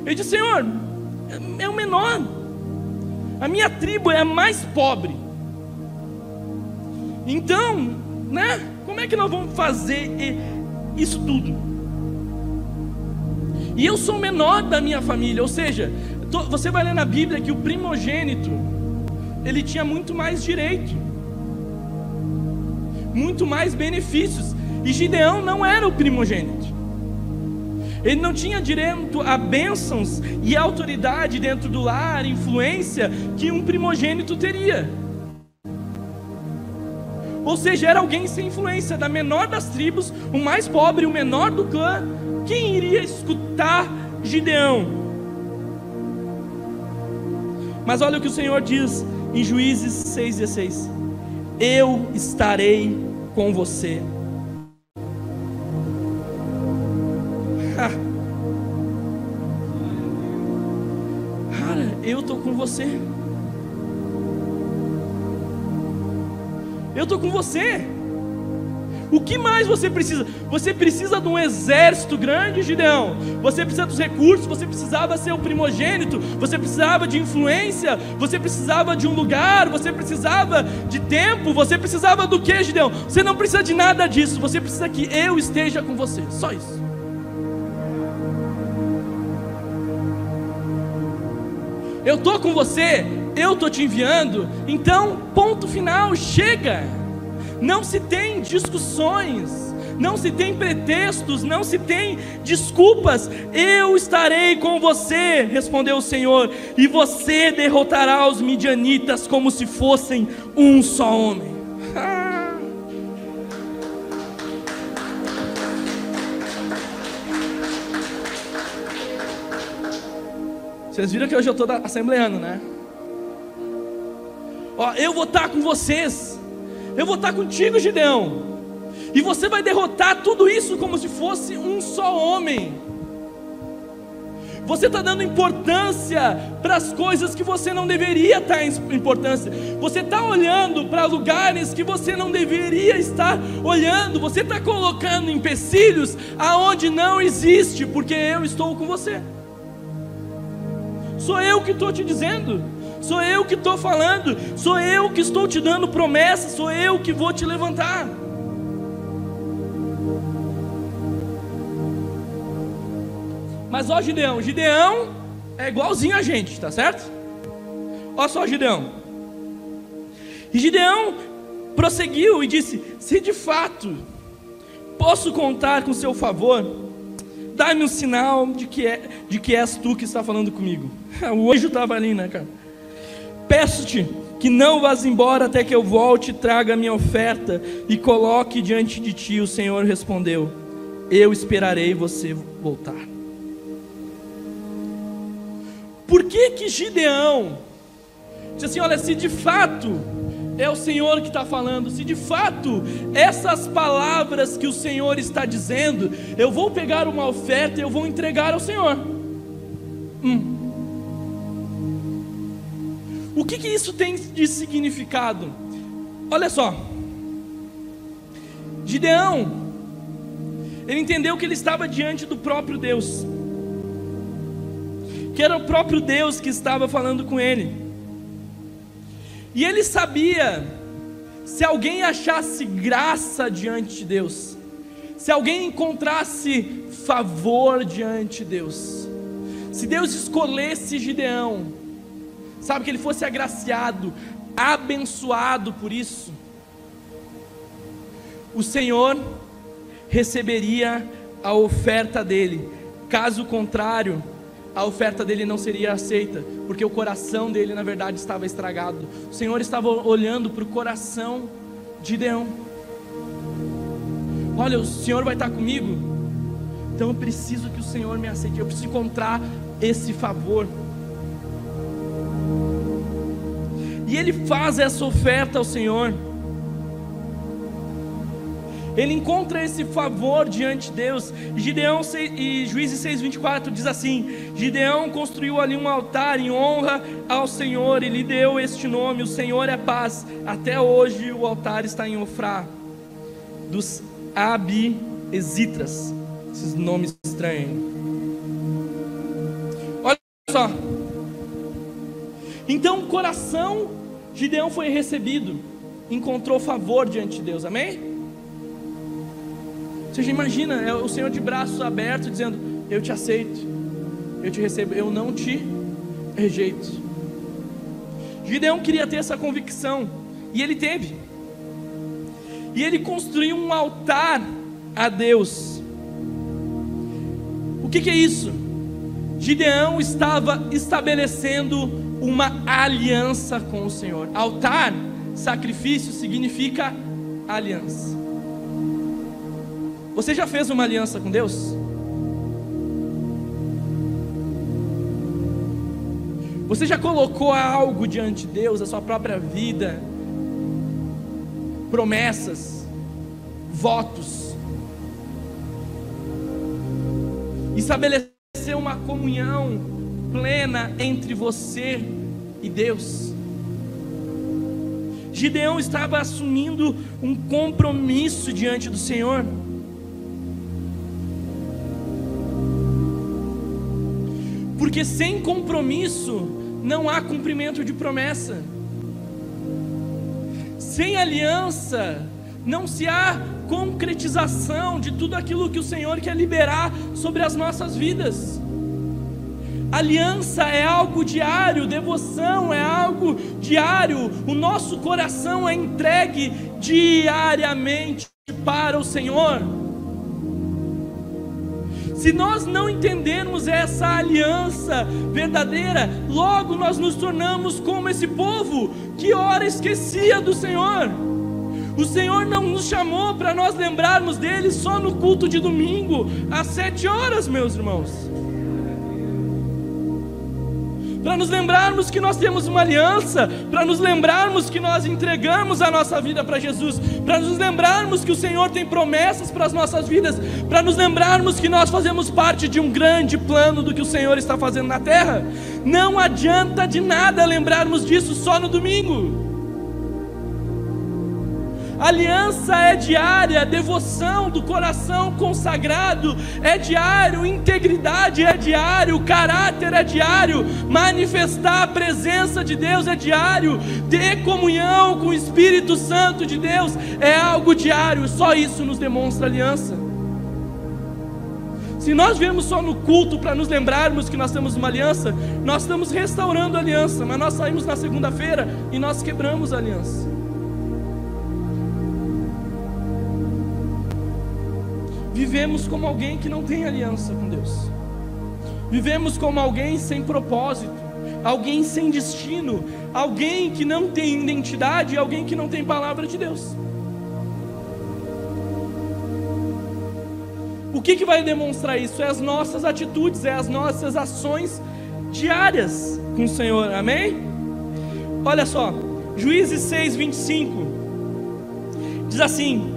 Ele disse: Senhor, é o menor. A minha tribo é a mais pobre. Então, né? Como é que nós vamos fazer isso tudo? E eu sou o menor da minha família, ou seja, você vai ler na Bíblia que o primogênito ele tinha muito mais direito, muito mais benefícios. E Gideão não era o primogênito. ele não tinha direito a bênçãos e autoridade dentro do lar, influência que um primogênito teria. Ou seja, era alguém sem influência, da menor das tribos, o mais pobre, o menor do clã. Quem iria escutar Gideão? Mas olha o que o Senhor diz em Juízes 6,16: Eu estarei com você. Cara, eu estou com você. Eu estou com você. O que mais você precisa? Você precisa de um exército grande, Gideão. Você precisa dos recursos, você precisava ser o primogênito, você precisava de influência, você precisava de um lugar, você precisava de tempo, você precisava do que, Gideão? Você não precisa de nada disso, você precisa que eu esteja com você. Só isso. Eu estou com você, eu estou te enviando, então, ponto final, chega. Não se tem discussões, não se tem pretextos, não se tem desculpas. Eu estarei com você, respondeu o Senhor, e você derrotará os midianitas como se fossem um só homem. Vocês viram que hoje eu estou assembleando, né? Ó, eu vou estar com vocês. Eu vou estar contigo, Gideão. E você vai derrotar tudo isso como se fosse um só homem. Você está dando importância para as coisas que você não deveria estar em importância. Você está olhando para lugares que você não deveria estar olhando. Você está colocando empecilhos aonde não existe, porque eu estou com você. Sou eu que estou te dizendo sou eu que estou falando, sou eu que estou te dando promessa, sou eu que vou te levantar. Mas ó Gideão, Gideão é igualzinho a gente, tá certo? Ó só Gideão. E Gideão prosseguiu e disse: Se de fato posso contar com seu favor, dá-me um sinal de que, é, de que és tu que está falando comigo. O anjo estava ali, né, cara? Peço-te que não vás embora até que eu volte e traga a minha oferta e coloque diante de ti. O Senhor respondeu: Eu esperarei você voltar. Por que que Gideão disse assim: Olha, se de fato é o Senhor que está falando, se de fato essas palavras que o Senhor está dizendo, eu vou pegar uma oferta e eu vou entregar ao Senhor. Hum. O que, que isso tem de significado? Olha só, Gideão, ele entendeu que ele estava diante do próprio Deus, que era o próprio Deus que estava falando com ele, e ele sabia, se alguém achasse graça diante de Deus, se alguém encontrasse favor diante de Deus, se Deus escolhesse Gideão, sabe, que ele fosse agraciado, abençoado por isso, o Senhor receberia a oferta dele, caso contrário, a oferta dele não seria aceita, porque o coração dele, na verdade, estava estragado. O Senhor estava olhando para o coração de Deão. Olha, o Senhor vai estar comigo, então eu preciso que o Senhor me aceite, eu preciso encontrar esse favor. E ele faz essa oferta ao Senhor. Ele encontra esse favor diante de Deus. Gideão e Juízes 6:24 diz assim: Gideão construiu ali um altar em honra ao Senhor e lhe deu este nome: O Senhor é paz. Até hoje o altar está em Ofrá dos Abiesitras. Esses nomes estranhos. Olha só. Então o coração Gideão foi recebido, encontrou favor diante de Deus, amém? Você já imagina, é o Senhor de braços abertos dizendo: Eu te aceito, eu te recebo, eu não te rejeito. Gideão queria ter essa convicção, e ele teve, e ele construiu um altar a Deus. O que, que é isso? Gideão estava estabelecendo uma aliança com o Senhor. Altar, sacrifício significa aliança. Você já fez uma aliança com Deus? Você já colocou algo diante de Deus, a sua própria vida, promessas, votos, estabelecer uma comunhão plena entre você e Deus. Gideão estava assumindo um compromisso diante do Senhor. Porque sem compromisso não há cumprimento de promessa. Sem aliança não se há concretização de tudo aquilo que o Senhor quer liberar sobre as nossas vidas. Aliança é algo diário, devoção é algo diário, o nosso coração é entregue diariamente para o Senhor. Se nós não entendermos essa aliança verdadeira, logo nós nos tornamos como esse povo que ora esquecia do Senhor. O Senhor não nos chamou para nós lembrarmos dele só no culto de domingo, às sete horas, meus irmãos para nos lembrarmos que nós temos uma aliança, para nos lembrarmos que nós entregamos a nossa vida para Jesus, para nos lembrarmos que o Senhor tem promessas para as nossas vidas, para nos lembrarmos que nós fazemos parte de um grande plano do que o Senhor está fazendo na terra. Não adianta de nada lembrarmos disso só no domingo. Aliança é diária, devoção do coração consagrado é diário, integridade é diário, caráter é diário, manifestar a presença de Deus é diário, ter comunhão com o Espírito Santo de Deus é algo diário, só isso nos demonstra aliança. Se nós viemos só no culto para nos lembrarmos que nós temos uma aliança, nós estamos restaurando a aliança, mas nós saímos na segunda-feira e nós quebramos a aliança. Vivemos como alguém que não tem aliança com Deus. Vivemos como alguém sem propósito, alguém sem destino, alguém que não tem identidade, alguém que não tem palavra de Deus. O que, que vai demonstrar isso? É as nossas atitudes, é as nossas ações diárias com o Senhor, amém? Olha só, Juízes 6, 25, diz assim: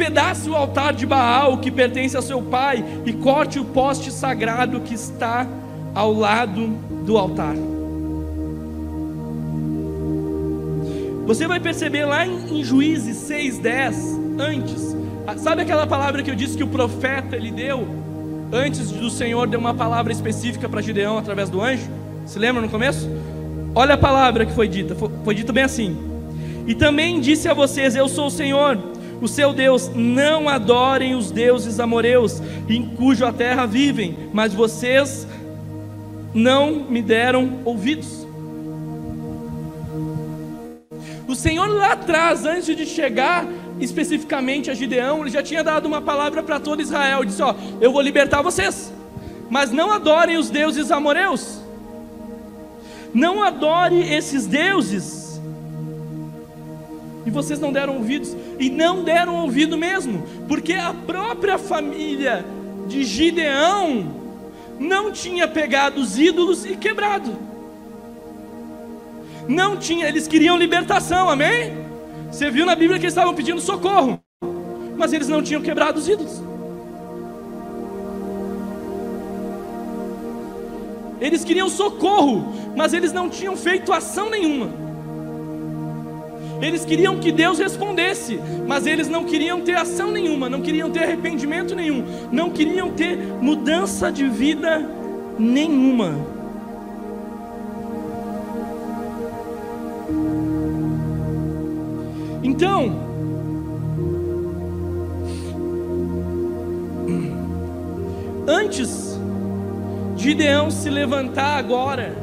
Despedace o altar de Baal que pertence a seu pai e corte o poste sagrado que está ao lado do altar. Você vai perceber lá em, em Juízes 6:10, antes, sabe aquela palavra que eu disse que o profeta ele deu antes do Senhor deu uma palavra específica para Gideão através do anjo? Se lembra no começo? Olha a palavra que foi dita, foi, foi dito bem assim. E também disse a vocês: Eu sou o Senhor o seu Deus, não adorem os deuses amoreus, em cuja terra vivem, mas vocês não me deram ouvidos. O Senhor lá atrás, antes de chegar especificamente a Gideão, ele já tinha dado uma palavra para todo Israel, disse: ó, eu vou libertar vocês, mas não adorem os deuses amoreus. Não adore esses deuses e vocês não deram ouvidos, e não deram ouvido mesmo, porque a própria família de Gideão não tinha pegado os ídolos e quebrado. Não tinha, eles queriam libertação, amém? Você viu na Bíblia que eles estavam pedindo socorro, mas eles não tinham quebrado os ídolos. Eles queriam socorro, mas eles não tinham feito ação nenhuma. Eles queriam que Deus respondesse, mas eles não queriam ter ação nenhuma, não queriam ter arrependimento nenhum, não queriam ter mudança de vida nenhuma. Então, antes de Gideão se levantar agora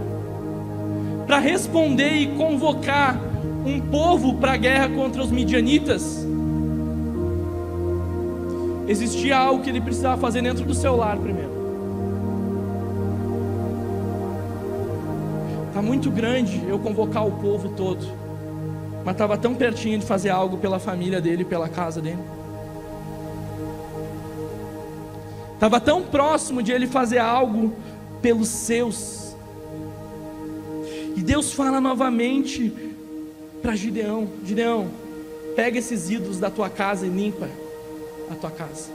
para responder e convocar um povo para a guerra contra os midianitas. existia algo que ele precisava fazer dentro do seu lar primeiro. Está muito grande eu convocar o povo todo, mas estava tão pertinho de fazer algo pela família dele, pela casa dele. Estava tão próximo de ele fazer algo pelos seus. E Deus fala novamente para Gideão: Gideão, pega esses ídolos da tua casa e limpa a tua casa,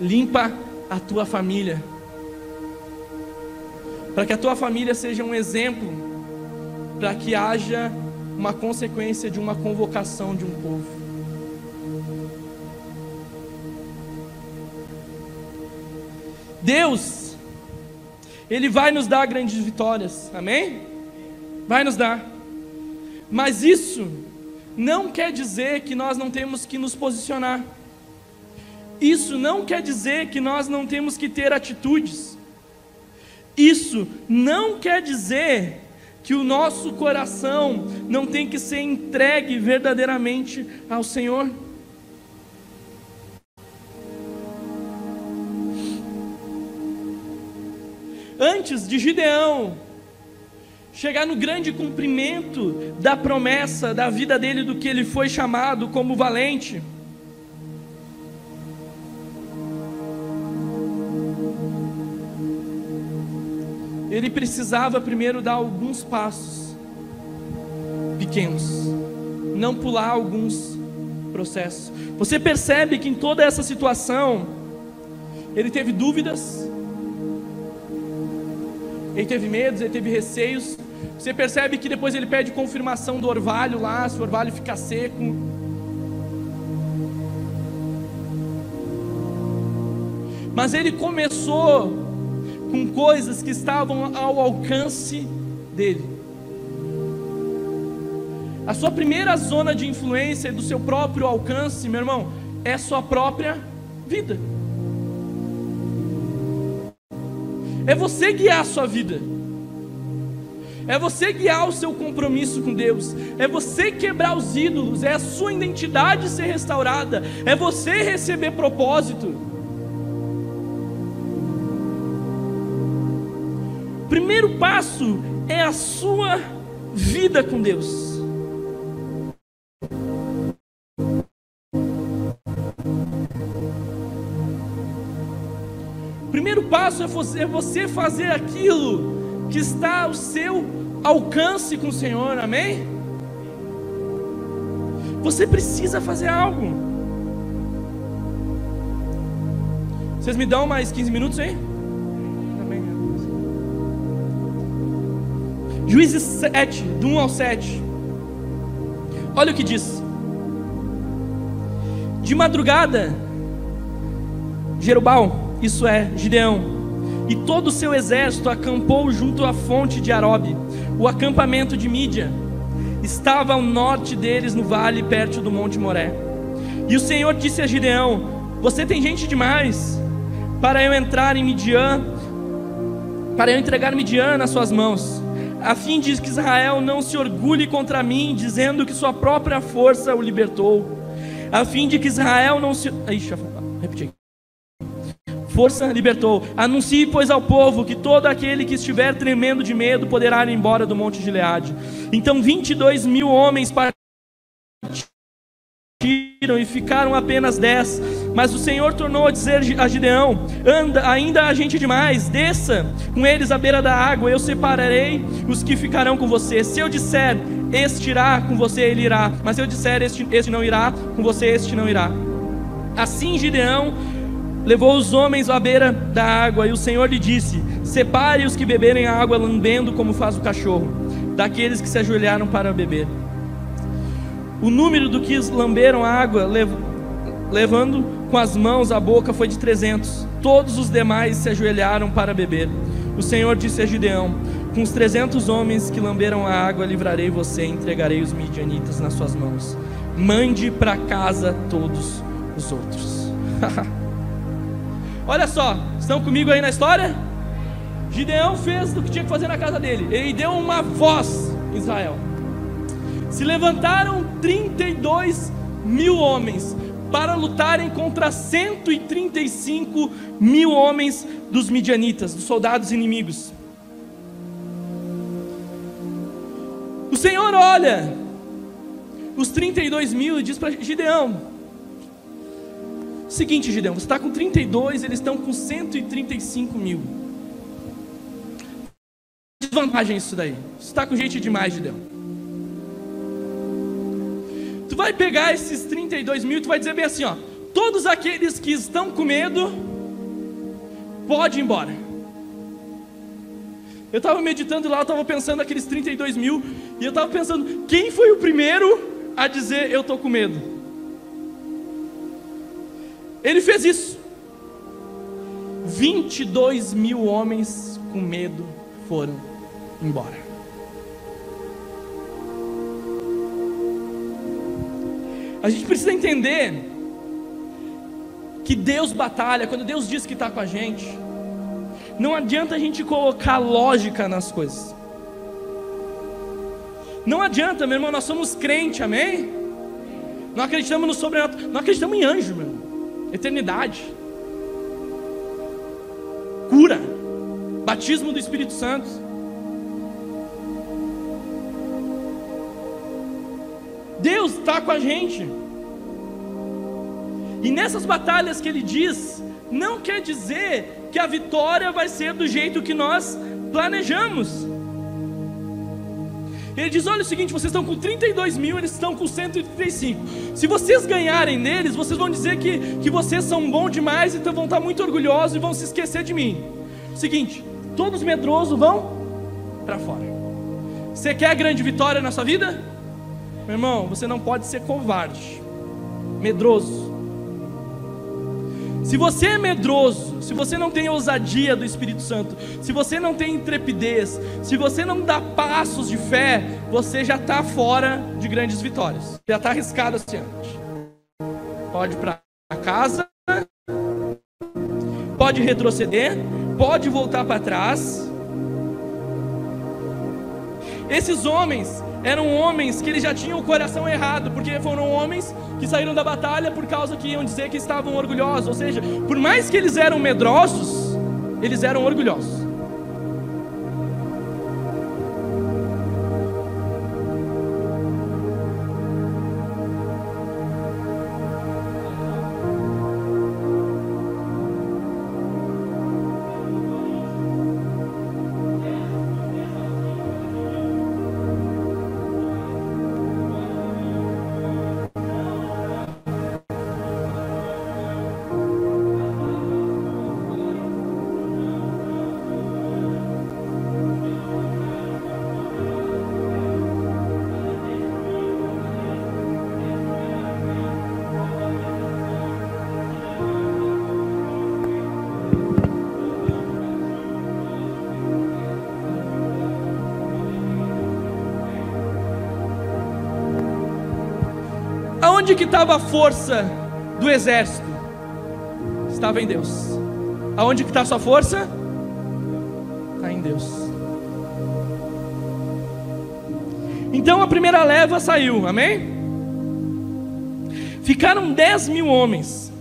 limpa a tua família, para que a tua família seja um exemplo, para que haja uma consequência de uma convocação de um povo. Deus, Ele vai nos dar grandes vitórias, amém? Vai nos dar, mas isso não quer dizer que nós não temos que nos posicionar, isso não quer dizer que nós não temos que ter atitudes, isso não quer dizer que o nosso coração não tem que ser entregue verdadeiramente ao Senhor. antes de Gideão chegar no grande cumprimento da promessa da vida dele, do que ele foi chamado como valente. Ele precisava primeiro dar alguns passos pequenos, não pular alguns processos. Você percebe que em toda essa situação, ele teve dúvidas, ele teve medos, ele teve receios. Você percebe que depois ele pede confirmação do orvalho lá, se o orvalho fica seco. Mas ele começou com coisas que estavam ao alcance dele. A sua primeira zona de influência do seu próprio alcance, meu irmão, é sua própria vida. É você guiar a sua vida. É você guiar o seu compromisso com Deus. É você quebrar os ídolos. É a sua identidade ser restaurada. É você receber propósito. Primeiro passo é a sua vida com Deus. Passo é você, é você fazer aquilo que está ao seu alcance com o Senhor, amém? Você precisa fazer algo. Vocês me dão mais 15 minutos aí? Juízes 7, do 1 ao 7. Olha o que diz. De madrugada, Jerubal isso é, Gideão, e todo o seu exército acampou junto à fonte de Arobe, o acampamento de Mídia. Estava ao norte deles, no vale, perto do Monte Moré. E o Senhor disse a Gideão: Você tem gente demais para eu entrar em Midian, para eu entregar Midian nas suas mãos, a fim de que Israel não se orgulhe contra mim, dizendo que sua própria força o libertou, a fim de que Israel não se. Ixi, repeti força libertou. Anuncie, pois, ao povo que todo aquele que estiver tremendo de medo poderá ir embora do monte de Leade. Então 22 mil homens partiram e ficaram apenas dez. Mas o Senhor tornou a dizer a Gideão: Anda, ainda há gente demais, desça com eles à beira da água, eu separarei os que ficarão com você. Se eu disser, este irá com você, ele irá. Mas se eu disser, este, este não irá, com você, este não irá. Assim Gideão levou os homens à beira da água, e o Senhor lhe disse: Separe os que beberem a água lambendo, como faz o cachorro, daqueles que se ajoelharam para beber. O número do que lamberam a água, levando com as mãos a boca, foi de trezentos. Todos os demais se ajoelharam para beber. O Senhor disse a Gideão: Com os trezentos homens que lamberam a água, livrarei você e entregarei os midianitas nas suas mãos. Mande para casa todos os outros. Olha só, estão comigo aí na história? Gideão fez o que tinha que fazer na casa dele. Ele deu uma voz em Israel. Se levantaram 32 mil homens para lutarem contra 135 mil homens dos midianitas, dos soldados inimigos. O Senhor olha os 32 mil e diz para Gideão: Seguinte, Gideão, você está com 32, eles estão com 135 mil. Desvantagem isso daí. Você está com gente demais, Gideão. Tu vai pegar esses 32 mil e tu vai dizer bem assim, ó. Todos aqueles que estão com medo, pode ir embora. Eu estava meditando lá, eu estava pensando naqueles 32 mil, e eu estava pensando, quem foi o primeiro a dizer eu estou com medo? Ele fez isso. 22 mil homens com medo foram embora. A gente precisa entender que Deus batalha, quando Deus diz que está com a gente, não adianta a gente colocar lógica nas coisas. Não adianta, meu irmão, nós somos crente, amém? Não acreditamos no sobrenatural, não acreditamos em anjo, meu irmão eternidade, cura, batismo do Espírito Santo. Deus está com a gente. E nessas batalhas que ele diz, não quer dizer que a vitória vai ser do jeito que nós planejamos. Ele diz: olha o seguinte, vocês estão com 32 mil, eles estão com 135. Se vocês ganharem neles, vocês vão dizer que, que vocês são bons demais, então vão estar muito orgulhosos e vão se esquecer de mim. Seguinte, todos medrosos vão para fora. Você quer grande vitória na sua vida? Meu irmão, você não pode ser covarde, medroso. Se você é medroso, se você não tem ousadia do Espírito Santo, se você não tem intrepidez, se você não dá passos de fé, você já está fora de grandes vitórias. Já está arriscado assim. Pode ir para casa, pode retroceder, pode voltar para trás. Esses homens, eram homens que eles já tinham o coração errado, porque foram homens que saíram da batalha por causa que iam dizer que estavam orgulhosos, ou seja, por mais que eles eram medrosos, eles eram orgulhosos. Aonde que estava a força do exército? Estava em Deus. Aonde que está a sua força? Está em Deus. Então a primeira leva saiu, amém? Ficaram 10 mil homens.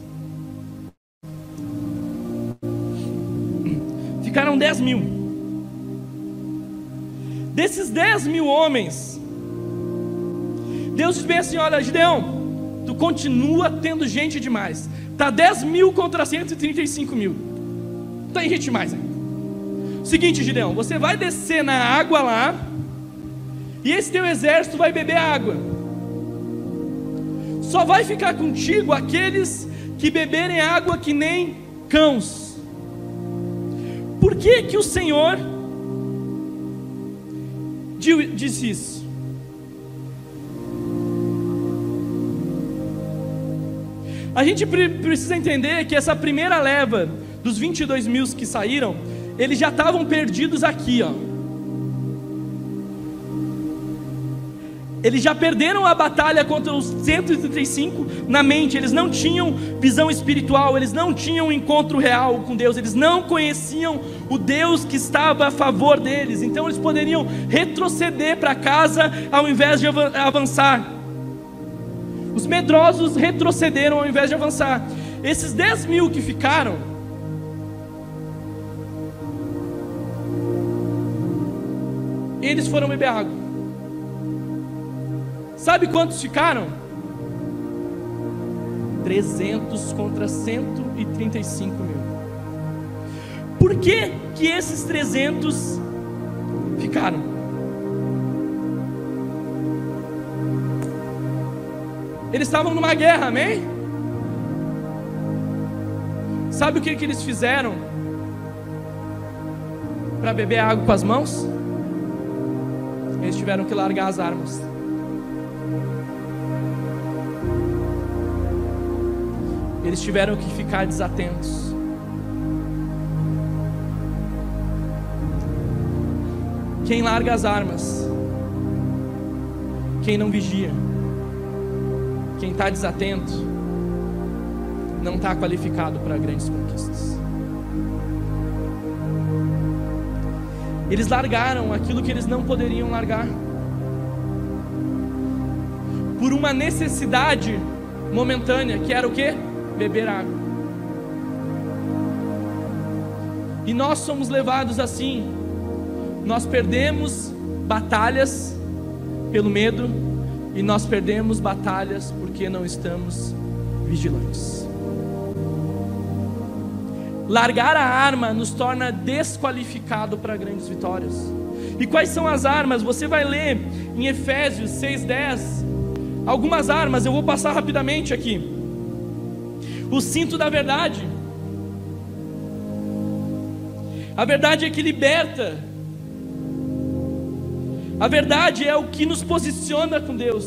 Ficaram 10 mil. Desses 10 mil homens, Deus diz bem assim: olha, Gideão, tu continua tendo gente demais. Tá 10 mil contra 135 mil. Tem gente mais ainda. Seguinte, Gideão, você vai descer na água lá, e esse teu exército vai beber água. Só vai ficar contigo aqueles que beberem água que nem cãos. Por que que o Senhor disse isso? A gente precisa entender que essa primeira leva dos 22 mil que saíram, eles já estavam perdidos aqui, ó. Eles já perderam a batalha contra os 135 na mente, eles não tinham visão espiritual, eles não tinham encontro real com Deus, eles não conheciam o Deus que estava a favor deles, então eles poderiam retroceder para casa ao invés de avançar. Os medrosos retrocederam ao invés de avançar. Esses 10 mil que ficaram, eles foram beber água. Sabe quantos ficaram? 300 contra 135 mil. Por que, que esses 300 ficaram? Eles estavam numa guerra, amém? Sabe o que, que eles fizeram para beber água com as mãos? Eles tiveram que largar as armas. Eles tiveram que ficar desatentos. Quem larga as armas? Quem não vigia? Quem está desatento? Não está qualificado para grandes conquistas. Eles largaram aquilo que eles não poderiam largar. Por uma necessidade momentânea, que era o que? Beber água. E nós somos levados assim. Nós perdemos batalhas pelo medo e nós perdemos batalhas porque não estamos vigilantes. Largar a arma nos torna desqualificado para grandes vitórias. E quais são as armas? Você vai ler em Efésios 6:10 algumas armas, eu vou passar rapidamente aqui. O cinto da verdade. A verdade é que liberta. A verdade é o que nos posiciona com Deus.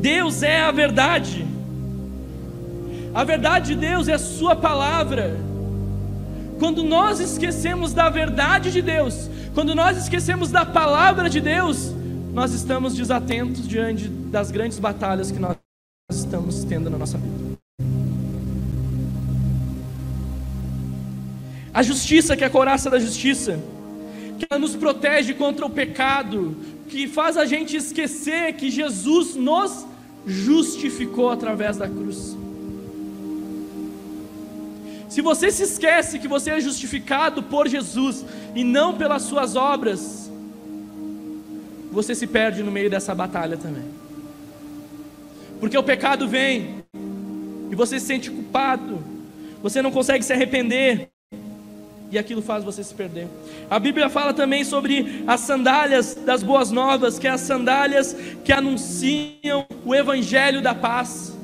Deus é a verdade. A verdade de Deus é a Sua palavra. Quando nós esquecemos da verdade de Deus, quando nós esquecemos da palavra de Deus, nós estamos desatentos diante das grandes batalhas que nós estamos tendo na nossa vida. A justiça, que é a coraça da justiça, que nos protege contra o pecado, que faz a gente esquecer que Jesus nos justificou através da cruz. Se você se esquece que você é justificado por Jesus e não pelas suas obras, você se perde no meio dessa batalha também. Porque o pecado vem e você se sente culpado, você não consegue se arrepender, e aquilo faz você se perder. A Bíblia fala também sobre as sandálias das boas novas, que é as sandálias que anunciam o evangelho da paz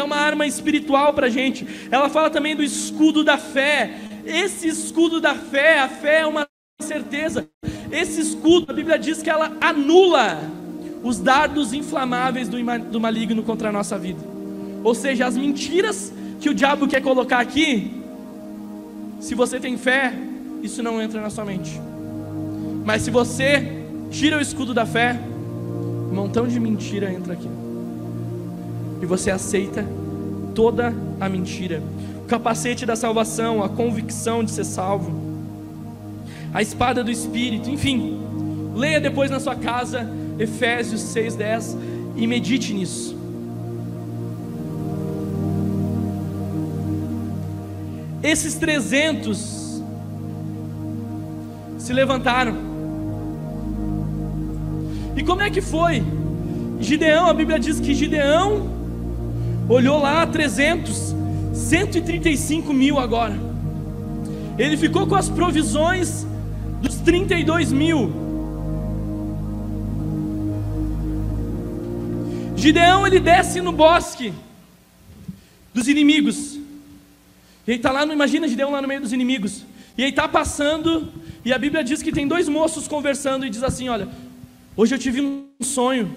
é uma arma espiritual para a gente. Ela fala também do escudo da fé. Esse escudo da fé, a fé é uma certeza. Esse escudo, a Bíblia diz que ela anula os dardos inflamáveis do maligno contra a nossa vida. Ou seja, as mentiras que o diabo quer colocar aqui, se você tem fé, isso não entra na sua mente. Mas se você tira o escudo da fé, um montão de mentira entra aqui e você aceita toda a mentira. O capacete da salvação, a convicção de ser salvo, a espada do Espírito, enfim. Leia depois na sua casa Efésios 6,10 e medite nisso. Esses 300 se levantaram. E como é que foi? Gideão, a Bíblia diz que Gideão olhou lá 300, 135 mil agora. Ele ficou com as provisões dos 32 mil. Gideão ele desce no bosque dos inimigos. E ele está lá, imagina Gideão lá no meio dos inimigos. E ele está passando, e a Bíblia diz que tem dois moços conversando e diz assim: Olha, hoje eu tive um sonho.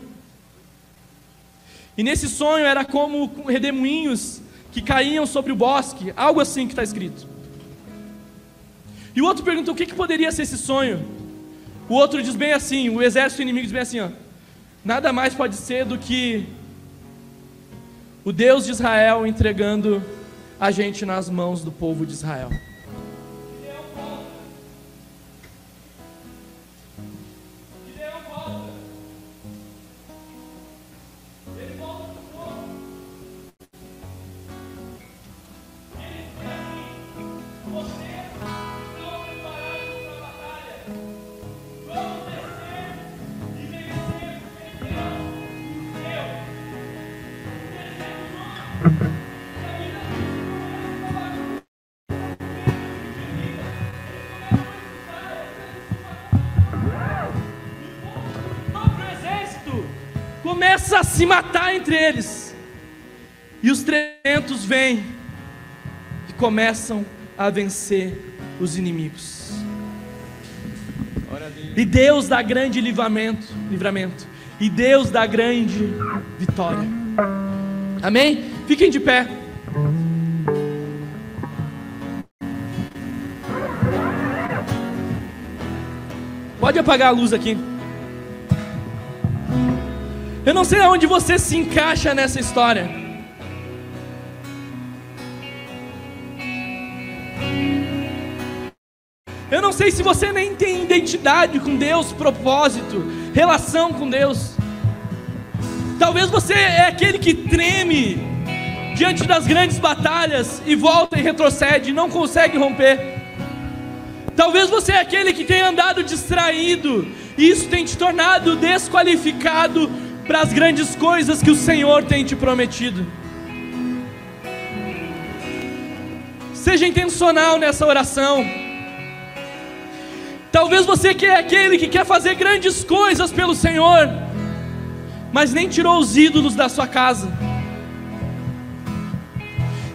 E nesse sonho era como redemoinhos que caíam sobre o bosque, algo assim que está escrito. E o outro pergunta o que, que poderia ser esse sonho. O outro diz bem assim, o exército inimigo diz bem assim, ó, nada mais pode ser do que o Deus de Israel entregando a gente nas mãos do povo de Israel. Se matar entre eles. E os 300 vêm e começam a vencer os inimigos. E Deus dá grande livramento, livramento. E Deus dá grande vitória. Amém? Fiquem de pé. Pode apagar a luz aqui. Eu não sei aonde você se encaixa nessa história. Eu não sei se você nem tem identidade com Deus, propósito, relação com Deus. Talvez você é aquele que treme diante das grandes batalhas e volta e retrocede, não consegue romper. Talvez você é aquele que tem andado distraído, e isso tem te tornado desqualificado para as grandes coisas que o Senhor tem te prometido. Seja intencional nessa oração. Talvez você que é aquele que quer fazer grandes coisas pelo Senhor, mas nem tirou os ídolos da sua casa,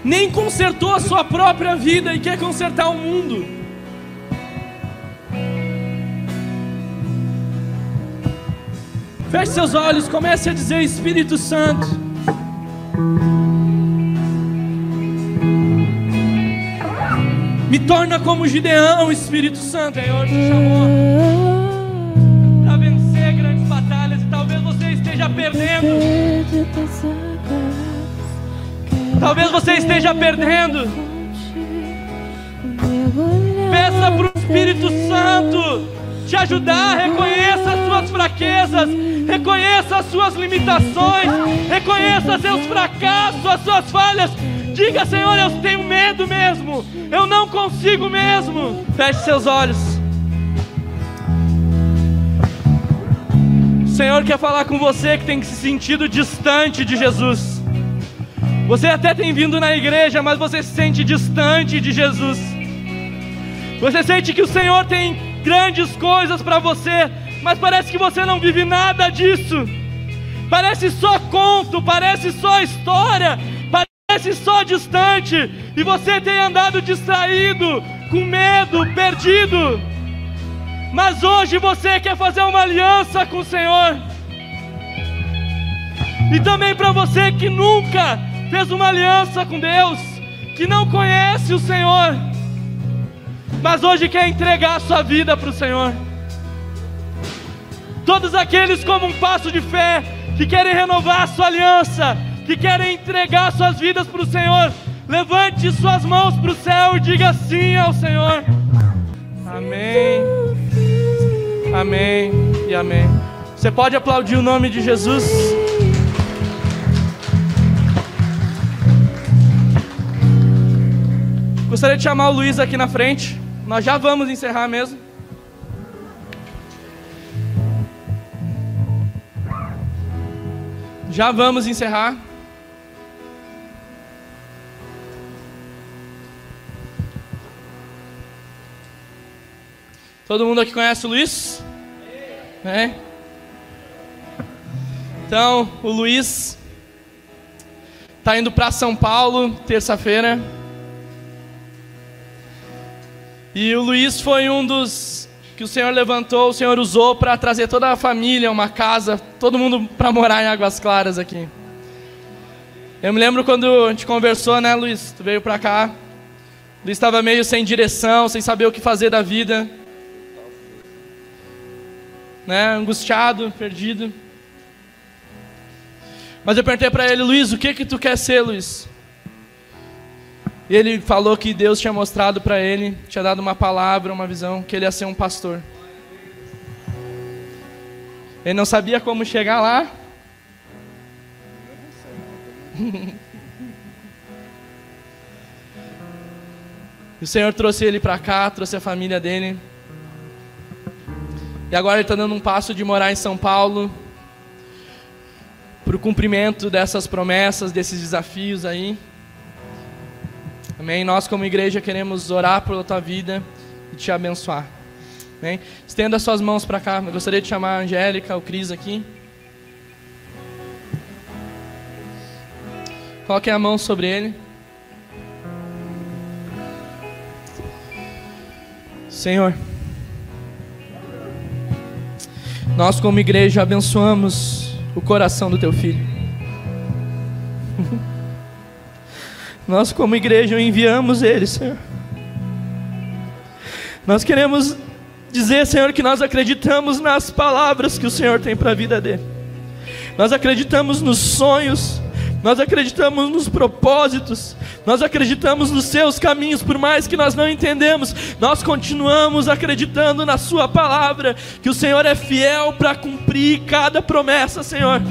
nem consertou a sua própria vida e quer consertar o mundo. Feche seus olhos, comece a dizer: Espírito Santo. Me torna como Gideão, Espírito Santo. Senhor te chamou para vencer grandes batalhas e talvez você esteja perdendo. Talvez você esteja perdendo. Peça para o Espírito Santo te ajudar. Reconheça as suas fraquezas, reconheça as suas limitações, reconheça seus fracassos, as suas falhas. Diga, Senhor, eu tenho medo mesmo, eu não consigo mesmo. Feche seus olhos. O Senhor quer falar com você que tem se sentido distante de Jesus. Você até tem vindo na igreja, mas você se sente distante de Jesus. Você sente que o Senhor tem grandes coisas para você, mas parece que você não vive nada disso. Parece só conto, parece só história, parece só distante, e você tem andado distraído, com medo, perdido. Mas hoje você quer fazer uma aliança com o Senhor. E também para você que nunca fez uma aliança com Deus, que não conhece o Senhor, mas hoje quer entregar a sua vida para o Senhor. Todos aqueles como um passo de fé, que querem renovar a sua aliança, que querem entregar suas vidas para o Senhor, levante suas mãos para o céu e diga sim ao Senhor. Amém. Amém e amém. Você pode aplaudir o nome de Jesus? Gostaria de chamar o Luiz aqui na frente. Nós já vamos encerrar mesmo. Já vamos encerrar. Todo mundo aqui conhece o Luiz? É. Então, o Luiz está indo para São Paulo terça-feira. E o Luiz foi um dos que o Senhor levantou, o Senhor usou para trazer toda a família, uma casa, todo mundo para morar em Águas Claras aqui. Eu me lembro quando a gente conversou, né, Luiz? Tu veio para cá. Luiz estava meio sem direção, sem saber o que fazer da vida. Né, angustiado, perdido. Mas eu perguntei para ele, Luiz, o que que tu quer ser, Luiz? E ele falou que Deus tinha mostrado para ele, tinha dado uma palavra, uma visão, que ele ia ser um pastor. Ele não sabia como chegar lá. o Senhor trouxe ele para cá, trouxe a família dele. E agora ele está dando um passo de morar em São Paulo, para o cumprimento dessas promessas, desses desafios aí. Amém? Nós, como igreja, queremos orar pela tua vida e te abençoar. Amém? Estenda suas mãos para cá. Eu gostaria de chamar a Angélica, o Cris aqui. Coloquem a mão sobre ele. Senhor, nós como igreja abençoamos o coração do teu filho. Nós como igreja enviamos ele, Senhor. Nós queremos dizer, Senhor, que nós acreditamos nas palavras que o Senhor tem para a vida dele. Nós acreditamos nos sonhos, nós acreditamos nos propósitos, nós acreditamos nos seus caminhos, por mais que nós não entendemos, nós continuamos acreditando na Sua palavra, que o Senhor é fiel para cumprir cada promessa, Senhor.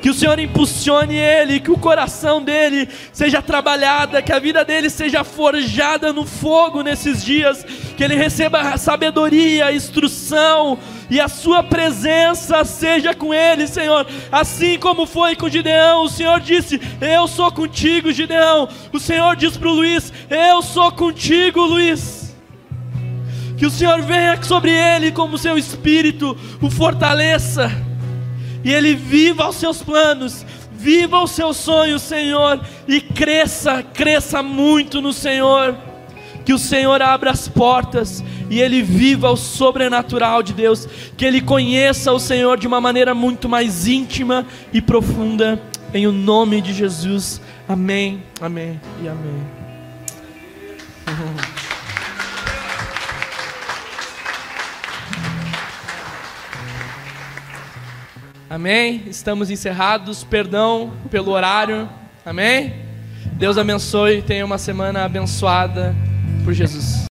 Que o Senhor impulsione ele, que o coração dele seja trabalhada, que a vida dele seja forjada no fogo nesses dias, que ele receba sabedoria, instrução, e a sua presença seja com ele, Senhor. Assim como foi com Gideão, o Senhor disse: Eu sou contigo, Gideão. O Senhor diz para o Luiz: Eu sou contigo, Luiz. Que o Senhor venha sobre ele como seu espírito, o fortaleça e ele viva os seus planos, viva os seus sonhos, Senhor, e cresça, cresça muito no Senhor. Que o Senhor abra as portas e ele viva o sobrenatural de Deus, que ele conheça o Senhor de uma maneira muito mais íntima e profunda, em o nome de Jesus. Amém, amém e amém. Amém? Estamos encerrados. Perdão pelo horário. Amém? Deus abençoe. Tenha uma semana abençoada por Jesus.